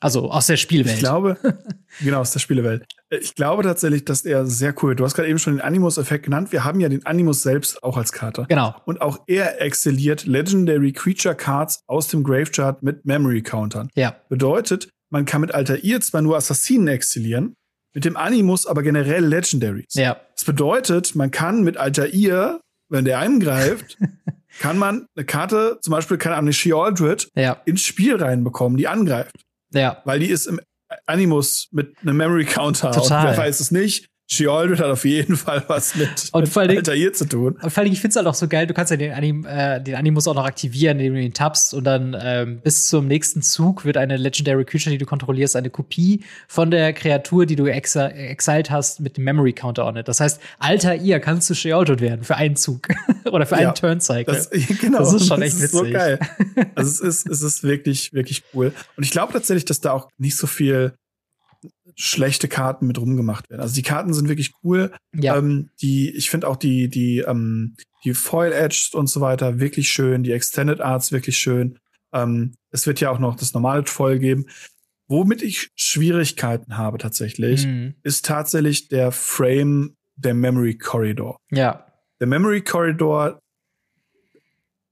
Also aus der Spielwelt.
Ich glaube, genau, aus der Spielewelt. Ich glaube tatsächlich, dass er sehr cool wird. Du hast gerade eben schon den Animus-Effekt genannt. Wir haben ja den Animus selbst auch als Karte.
Genau.
Und auch er exzeliert Legendary Creature Cards aus dem Gravechart mit Memory Countern.
Ja.
Bedeutet, man kann mit Altair zwar nur Assassinen exzelieren, mit dem Animus aber generell Legendaries.
Ja.
Das bedeutet, man kann mit Altair, wenn der eingreift, kann man eine Karte, zum Beispiel, keine Ahnung, eine She-Aldred,
ja.
ins Spiel reinbekommen, die angreift.
Ja.
Weil die ist im Animus mit einem Memory Counter.
Total.
Wer weiß es nicht. She-Aldred hat auf jeden Fall was mit,
und vor allem,
Altair zu tun.
Und vor allem, ich finde es halt auch so geil, du kannst ja den, Anim, äh, den Animus auch noch aktivieren, indem du ihn tappst und dann ähm, bis zum nächsten Zug wird eine Legendary Creature, die du kontrollierst, eine Kopie von der Kreatur, die du exa exiled hast, mit dem Memory Counter on it. Das heißt, Altair kannst du She-Aldred werden für einen Zug oder für ja, einen Turn-Cycle.
Das, genau,
das ist schon echt
witzig.
so
geil. Also es ist, es ist wirklich, wirklich cool. Und ich glaube tatsächlich, dass da auch nicht so viel schlechte Karten mit rumgemacht werden. Also die Karten sind wirklich cool.
Ja.
Ähm, die, ich finde auch die, die, ähm, die Foil Edge und so weiter wirklich schön, die Extended Arts wirklich schön. Ähm, es wird ja auch noch das normale Foil geben. Womit ich Schwierigkeiten habe tatsächlich,
Mhm.
ist tatsächlich der Frame der Memory Corridor.
Ja.
Der Memory Corridor,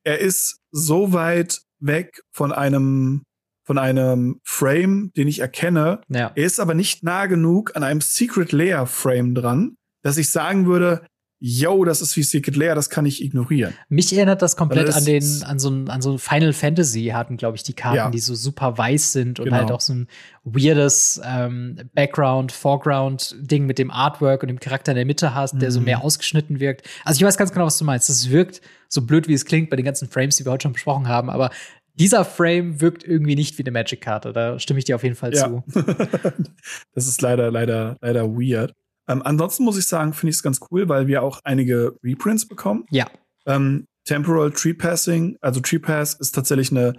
er ist so weit weg von einem von einem Frame, den ich erkenne.
Ja.
Er ist aber nicht nah genug an einem Secret Layer Frame dran, dass ich sagen würde, yo, das ist wie Secret Layer, das kann ich ignorieren.
Mich erinnert das komplett
das
an den, an so ein, an so ein Final Fantasy hatten, glaube ich, die Karten,
Ja.
die so super weiß sind und
Genau.
halt auch so ein weirdes ähm, Background, Foreground-Ding mit dem Artwork und dem Charakter in der Mitte hast, der so
Mhm.
mehr ausgeschnitten wirkt. Also ich weiß ganz genau, was du meinst. Das wirkt so blöd, wie es klingt bei den ganzen Frames, die wir heute schon besprochen haben, aber dieser Frame wirkt irgendwie nicht wie eine Magic-Karte. Da stimme ich dir auf jeden Fall
Ja.
zu.
das ist leider, leider, leider weird. Ähm, ansonsten muss ich sagen, finde ich es ganz cool, weil wir auch einige Reprints bekommen.
Ja.
Ähm, Temporal Tree Passing, also Tree Pass ist tatsächlich eine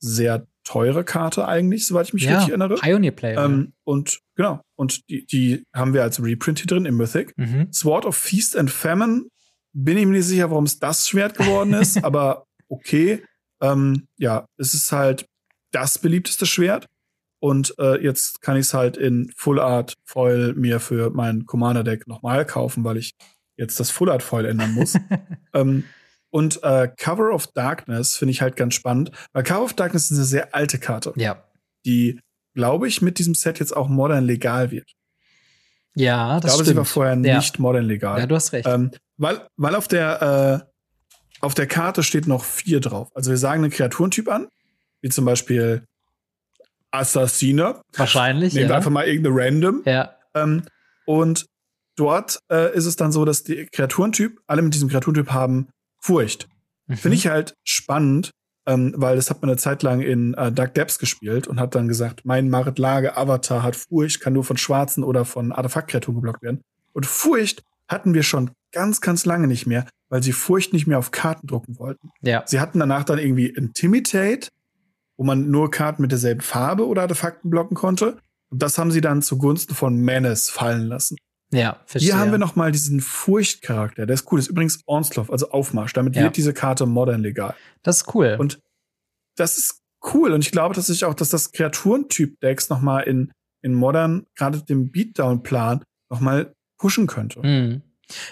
sehr teure Karte eigentlich, soweit ich mich
ja,
richtig erinnere.
Pioneer Player.
Ähm, und genau, und die, die haben wir als Reprint hier drin im Mythic.
mhm.
Sword of Feast and Famine, bin ich mir nicht sicher, warum es das Schwert geworden ist, aber okay. Ähm, ja, es ist halt das beliebteste Schwert. Und äh, jetzt kann ich es halt in Full Art Foil mir für mein Commander Deck nochmal kaufen, weil ich jetzt das Full Art Foil ändern muss. ähm, und äh, Cover of Darkness finde ich halt ganz spannend, weil Cover of Darkness ist eine sehr alte Karte,
Ja.
die, glaube ich, mit diesem Set jetzt auch modern legal wird.
Ja,
Ich
das
glaube,
stimmt.
sie war vorher
Ja.
nicht modern legal.
ja, du hast recht.
Ähm, weil, weil auf der, äh, auf der Karte steht noch vier drauf. Also wir sagen einen Kreaturentyp an, wie zum Beispiel Assassiner.
Wahrscheinlich.
Nehmen wir
ja.
einfach mal irgendeine random.
ja.
Ähm, und dort äh, ist es dann so, dass die Kreaturentyp, alle mit diesem Kreaturentyp haben Furcht.
Mhm.
Finde ich halt spannend, ähm, weil das hat man eine Zeit lang in äh, Dark Depths gespielt und hat dann gesagt, mein Marit Lage Avatar hat Furcht, kann nur von schwarzen oder von Artefaktkreaturen geblockt werden. Und Furcht hatten wir schon ganz, ganz lange nicht mehr, weil sie Furcht nicht mehr auf Karten drucken wollten.
Ja.
Sie hatten danach dann irgendwie Intimidate, wo man nur Karten mit derselben Farbe oder Artefakten blocken konnte. Und das haben sie dann zugunsten von Menace fallen lassen.
Ja, verstehe.
Hier haben wir noch mal diesen Furchtcharakter. Der ist cool. Das ist übrigens Onslaught, also Aufmarsch. Damit
Ja.
wird diese Karte modern legal.
Das ist cool.
Und das ist cool. Und ich glaube tatsächlich auch, dass das Kreaturentyp-Decks noch mal in, in modern, gerade dem Beatdown-Plan, noch mal pushen könnte.
Mhm.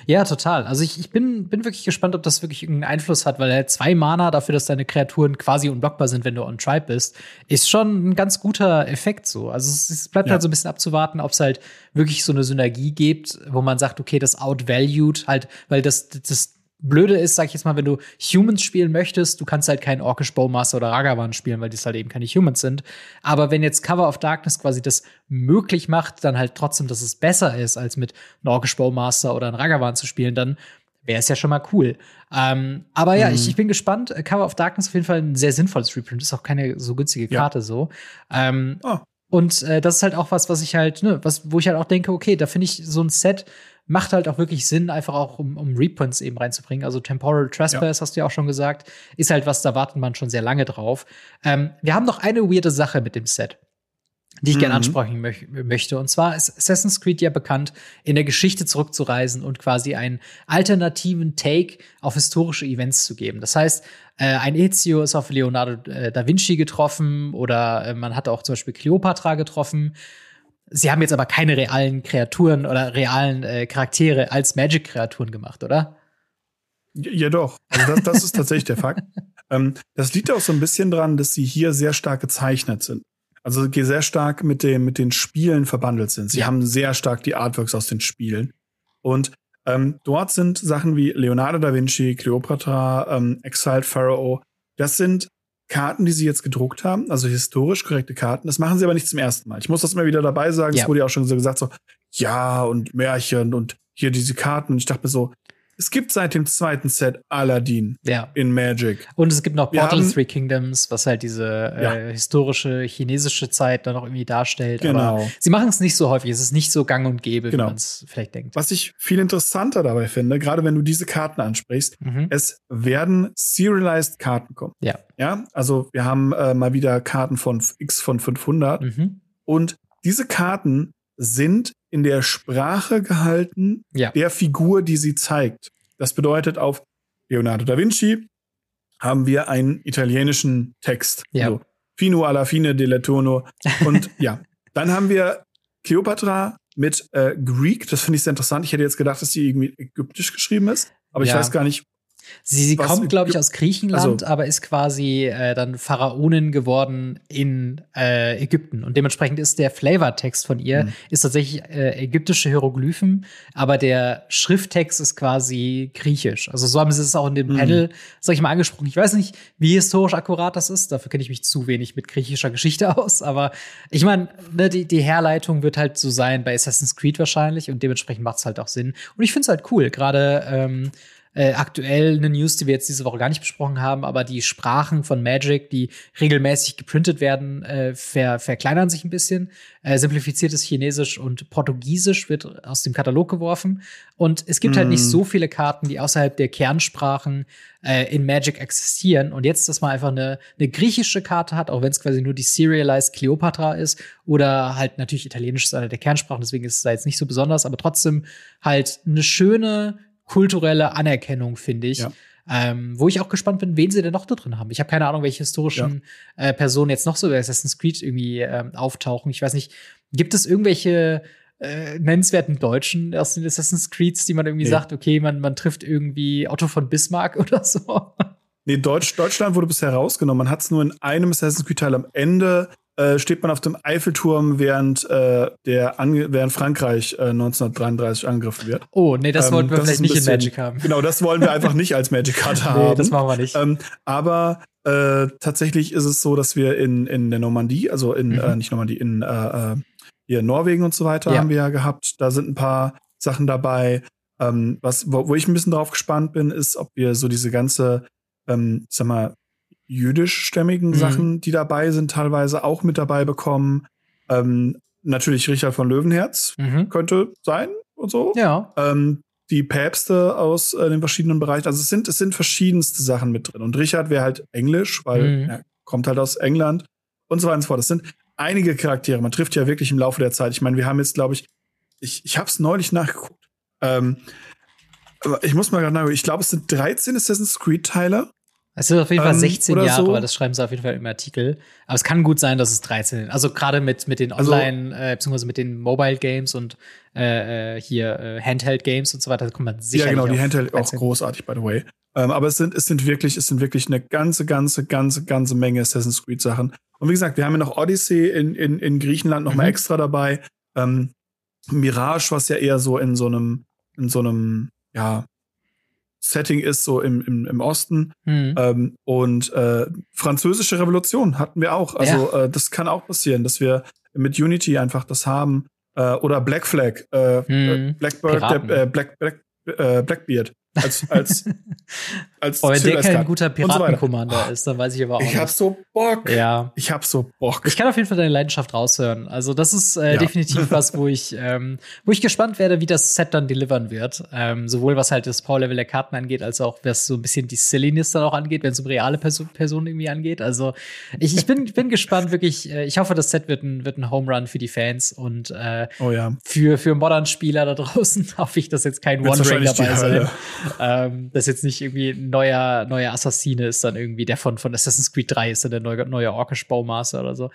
Ja, total. Also ich, ich bin, bin wirklich gespannt, ob das wirklich irgendeinen Einfluss hat, weil er zwei Mana dafür, dass deine Kreaturen quasi unblockbar sind, wenn du on Tribe bist, ist schon ein ganz guter Effekt so. Also es, es bleibt
Ja.
halt so ein bisschen abzuwarten, ob es halt wirklich so eine Synergie gibt, wo man sagt, okay, das outvalued halt, weil das, das Blöde ist, sag ich jetzt mal, wenn du Humans spielen möchtest, du kannst halt keinen Orkish Bowmaster oder Ragavan spielen, weil das halt eben keine Humans sind. Aber wenn jetzt Cover of Darkness quasi das möglich macht, dann halt trotzdem, dass es besser ist, als mit einem Orkish Bowmaster oder einem Ragavan zu spielen, dann wäre es ja schon mal cool. Ähm, aber ja, mhm. ich, ich, bin gespannt. Cover of Darkness auf jeden Fall ein sehr sinnvolles Reprint. Ist auch keine so günstige Karte ja. so. Ähm, oh. Und äh, das ist halt auch was, was ich halt, ne, was, wo ich halt auch denke, okay, da finde ich so ein Set macht halt auch wirklich Sinn, einfach auch um, um Reprints eben reinzubringen. Also Temporal Trespass, ja. hast du ja auch schon gesagt, ist halt was, da wartet man schon sehr lange drauf. Ähm, wir haben noch eine weirde Sache mit dem Set die ich mhm. gerne ansprechen mö möchte. Und zwar ist Assassin's Creed ja bekannt, in der Geschichte zurückzureisen und quasi einen alternativen Take auf historische Events zu geben. Das heißt, äh, ein Ezio ist auf Leonardo äh, da Vinci getroffen oder äh, man hat auch zum Beispiel Cleopatra getroffen. Sie haben jetzt aber keine realen Kreaturen oder realen äh, Charaktere als Magic-Kreaturen gemacht, oder?
Ja, doch. Also das, das ist tatsächlich der Fakt. Ähm, das liegt auch so ein bisschen dran, dass sie hier sehr stark gezeichnet sind. Also sehr stark mit dem mit den Spielen verbandelt sind. Sie ja. haben sehr stark die Artworks aus den Spielen. Und ähm, dort sind Sachen wie Leonardo da Vinci, Cleopatra, ähm, Exiled Pharaoh. Das sind Karten, die sie jetzt gedruckt haben, also historisch korrekte Karten. Das machen sie aber nicht zum ersten Mal. Ich muss das immer wieder dabei sagen. Es wurde ja auch schon so gesagt, so, ja, und Märchen und hier diese Karten. Und ich dachte mir so, es gibt seit dem zweiten Set Aladdin
ja.
in Magic.
Und es gibt noch Portal haben, Three Kingdoms, was halt diese äh, ja. äh, historische chinesische Zeit dann noch irgendwie darstellt. Genau. Aber sie machen es nicht so häufig. Es ist nicht so gang und gäbe, genau. wie man es vielleicht denkt.
Was ich viel interessanter dabei finde, gerade wenn du diese Karten ansprichst, mhm. es werden serialized Karten kommen.
Ja.
Ja, also wir haben äh, mal wieder Karten von X von 500 mhm. und diese Karten sind in der Sprache gehalten ja. der Figur, die sie zeigt. Das bedeutet, auf Leonardo da Vinci haben wir einen italienischen Text. Ja. Also, Fino alla fine del Tono. Und ja, dann haben wir Cleopatra mit äh, Greek. Das finde ich sehr interessant. Ich hätte jetzt gedacht, dass sie irgendwie ägyptisch geschrieben ist. Aber ja. ich weiß gar nicht,
Sie, sie kommt, glaube ich, aus Griechenland, also, aber ist quasi äh, dann Pharaonin geworden in äh, Ägypten. Und dementsprechend ist der Flavortext von ihr mhm. ist tatsächlich äh, ägyptische Hieroglyphen, aber der Schrifttext ist quasi griechisch. Also so haben sie es auch in dem mhm. Panel, sag ich mal, angesprochen. Ich weiß nicht, wie historisch akkurat das ist. Dafür kenne ich mich zu wenig mit griechischer Geschichte aus. Aber ich meine, ne, die, die Herleitung wird halt so sein bei Assassin's Creed wahrscheinlich und dementsprechend macht es halt auch Sinn. Und ich finde es halt cool, gerade ähm, äh, aktuell eine News, die wir jetzt diese Woche gar nicht besprochen haben, aber die Sprachen von Magic, die regelmäßig geprintet werden, äh, ver verkleinern sich ein bisschen. Äh, simplifiziertes Chinesisch und Portugiesisch wird aus dem Katalog geworfen. Und es gibt mm. halt nicht mhm. so viele Karten, die außerhalb der Kernsprachen äh, in Magic existieren. Und jetzt, dass man einfach eine, eine griechische Karte hat, auch wenn es quasi nur die Serialized Cleopatra ist, oder halt natürlich Italienisch ist eine der Kernsprachen, deswegen ist es da jetzt nicht so besonders, aber trotzdem halt eine schöne kulturelle Anerkennung, finde ich. Ja. Ähm, wo ich auch gespannt bin, wen sie denn noch da drin haben. Ich habe keine Ahnung, welche historischen ja. äh, Personen jetzt noch so bei Assassin's Creed irgendwie ähm, auftauchen. Ich weiß nicht, gibt es irgendwelche äh, nennenswerten Deutschen aus den Assassin's Creeds, die man irgendwie nee. sagt, okay, man, man trifft irgendwie Otto von Bismarck oder so?
Nee, Deutsch, Deutschland wurde bisher rausgenommen. Man hat es nur in einem Assassin's Creed-Teil am Ende äh, steht man auf dem Eiffelturm, während, äh, der während Frankreich äh, 1933 angegriffen wird.
Oh, nee, das ähm, wollten wir ähm, vielleicht nicht bisschen, in Magic haben.
Genau, das wollen wir einfach nicht als Magic-Karte nee, haben.
das machen wir nicht.
Ähm, aber äh, tatsächlich ist es so, dass wir in, in der Normandie, also in, mhm. äh, nicht Normandie, in hier Norwegen und so weiter ja. haben wir ja gehabt. Da sind ein paar Sachen dabei. Ähm, was, wo, wo ich ein bisschen drauf gespannt bin, ist, ob wir so diese ganze, ähm, ich sag mal, jüdischstämmigen mhm. Sachen, die dabei sind, teilweise auch mit dabei bekommen. Ähm, natürlich Richard von Löwenherz mhm. könnte sein und so.
Ja.
Ähm, die Päpste aus äh, den verschiedenen Bereichen. Also es sind, es sind verschiedenste Sachen mit drin. Und Richard wäre halt Englisch, weil mhm. er kommt halt aus England und so weiter und so fort. Das sind einige Charaktere. Man trifft ja wirklich im Laufe der Zeit. Ich meine, wir haben jetzt, glaube ich, ich, ich habe es neulich nachgeguckt. Ähm, aber ich muss mal gerade nachgucken. Ich glaube, es sind 13 Assassin's Creed-Teile.
Es sind auf jeden Fall 16 ähm, Jahre, so. das schreiben sie auf jeden Fall im Artikel. Aber es kann gut sein, dass es 13 sind. Also gerade mit, mit den also Online, also, äh, beziehungsweise mit den Mobile Games und äh, äh, hier äh, Handheld Games und so weiter, da kommt man sicher.
Ja, genau, die Handheld 13. auch großartig, by the way. Ähm, aber es sind, es sind wirklich, es sind wirklich eine ganze, ganze, ganze, ganze Menge Assassin's Creed Sachen. Und wie gesagt, wir haben ja noch Odyssey in, in, in Griechenland noch mhm. mal extra dabei. Ähm, Mirage, was ja eher so in so einem, in so einem, ja, Setting ist, so im, im, im Osten. Mhm. Ähm, und äh, französische Revolution hatten wir auch. Also ja. äh, das kann auch passieren, dass wir mit Unity einfach das haben. Äh, oder Black Flag, äh, mhm. Blackbird, äh, Black, Black, Blackbeard als, als,
als oh, wenn der kein guter Piratenkommander so ist, dann weiß ich aber auch.
Ich hab so Bock.
Ja.
Ich hab so Bock.
Ich kann auf jeden Fall deine Leidenschaft raushören. Also, das ist äh, ja. definitiv was, wo ich, ähm, wo ich gespannt werde, wie das Set dann delivern wird. Ähm, sowohl was halt das Power-Level der Karten angeht, als auch was so ein bisschen die Silliness dann auch angeht, wenn es um reale Person, Personen irgendwie angeht. Also, ich, ich bin, bin gespannt, wirklich. Äh, ich hoffe, das Set wird ein, wird ein Home Run für die Fans und äh,
oh ja.
für, für Modern-Spieler da draußen hoffe ich, dass jetzt kein One-Ring dabei sein ähm, dass jetzt nicht irgendwie ein neuer, neuer Assassine ist dann irgendwie, der von, von Assassin's Creed 3 ist dann der neue, neue Orkish-Baumaster oder so.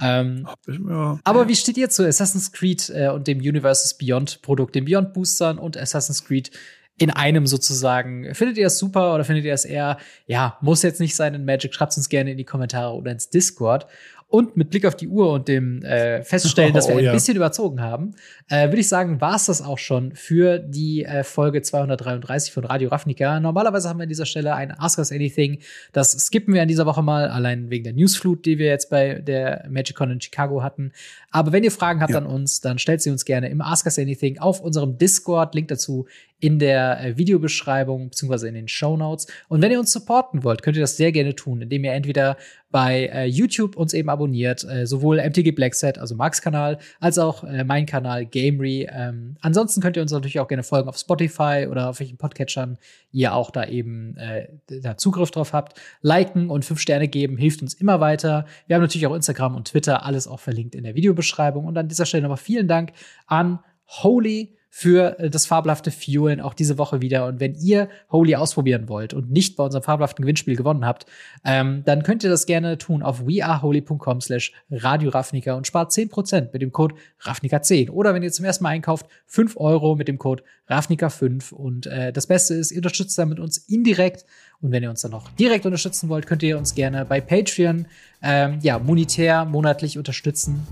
Ähm, ja. Aber wie steht ihr zu Assassin's Creed äh, und dem Universes Beyond Produkt, den Beyond Boostern und Assassin's Creed in einem sozusagen. Findet ihr das super oder findet ihr das eher, ja, muss jetzt nicht sein in Magic? Schreibt uns gerne in die Kommentare oder ins Discord. Und mit Blick auf die Uhr und dem äh, Feststellen, dass wir oh, ein ja. bisschen überzogen haben, äh, würde ich sagen, war es das auch schon für die äh, Folge 233 von Radio Ravnica. Normalerweise haben wir an dieser Stelle ein Ask Us Anything. Das skippen wir an dieser Woche mal, allein wegen der Newsflut, die wir jetzt bei der MagicCon in Chicago hatten. Aber wenn ihr Fragen habt ja. an uns, dann stellt sie uns gerne im Ask Us Anything auf unserem Discord. Link dazu in der äh, Videobeschreibung beziehungsweise in den Show Notes. Und wenn ihr uns supporten wollt, könnt ihr das sehr gerne tun, indem ihr entweder bei äh, YouTube uns eben abonniert, äh, sowohl MTG Blackset, also Marks Kanal, als auch äh, mein Kanal Gamery. Ähm, ansonsten könnt ihr uns natürlich auch gerne folgen auf Spotify oder auf welchen Podcatchern ihr auch da eben äh, da Zugriff drauf habt. Liken und fünf Sterne geben hilft uns immer weiter. Wir haben natürlich auch Instagram und Twitter, alles auch verlinkt in der Videobeschreibung. Und an dieser Stelle nochmal vielen Dank an Holy für äh, das fabelhafte Fuelen auch diese Woche wieder. Und wenn ihr Holy ausprobieren wollt und nicht bei unserem fabelhaften Gewinnspiel gewonnen habt, ähm, dann könnt ihr das gerne tun auf weareholy.com slash Radio Ravnica und spart 10% mit dem Code Ravnica10. Oder wenn ihr zum ersten Mal einkauft, 5 Euro mit dem Code Ravnica5. Und äh, das Beste ist, ihr unterstützt damit uns indirekt. Und wenn ihr uns dann noch direkt unterstützen wollt, könnt ihr uns gerne bei Patreon ähm, ja, monetär monatlich unterstützen.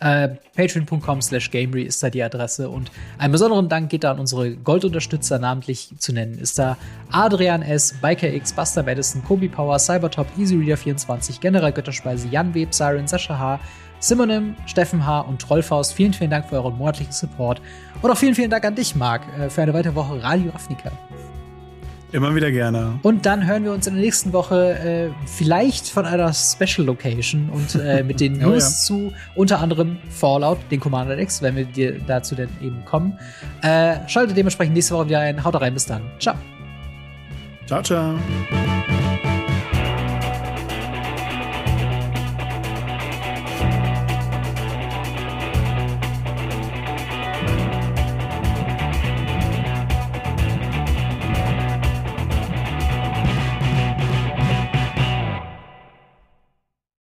Äh, Patreon.com slash Gamery ist da die Adresse und einen besonderen Dank geht da an unsere Goldunterstützer, namentlich zu nennen ist da Adrian S., Biker X, Buster Madison, Kobi Power, Cybertop, EasyReader24, General Götterspeise, Jan Web, Siren, Sascha H., Simonim, Steffen H. und Trollfaust. Vielen, vielen Dank für euren monatlichen Support und auch vielen, vielen Dank an dich, Marc, äh, für eine weitere Woche Radio Ravnica.
Immer wieder gerne.
Und dann hören wir uns in der nächsten Woche äh, vielleicht von einer Special Location und äh, mit den News oh, ja. zu unter anderem Fallout, den Commander X, wenn wir dir dazu denn eben kommen. Äh, schaltet dementsprechend nächste Woche wieder ein. Haut rein, bis dann. Ciao.
Ciao, ciao.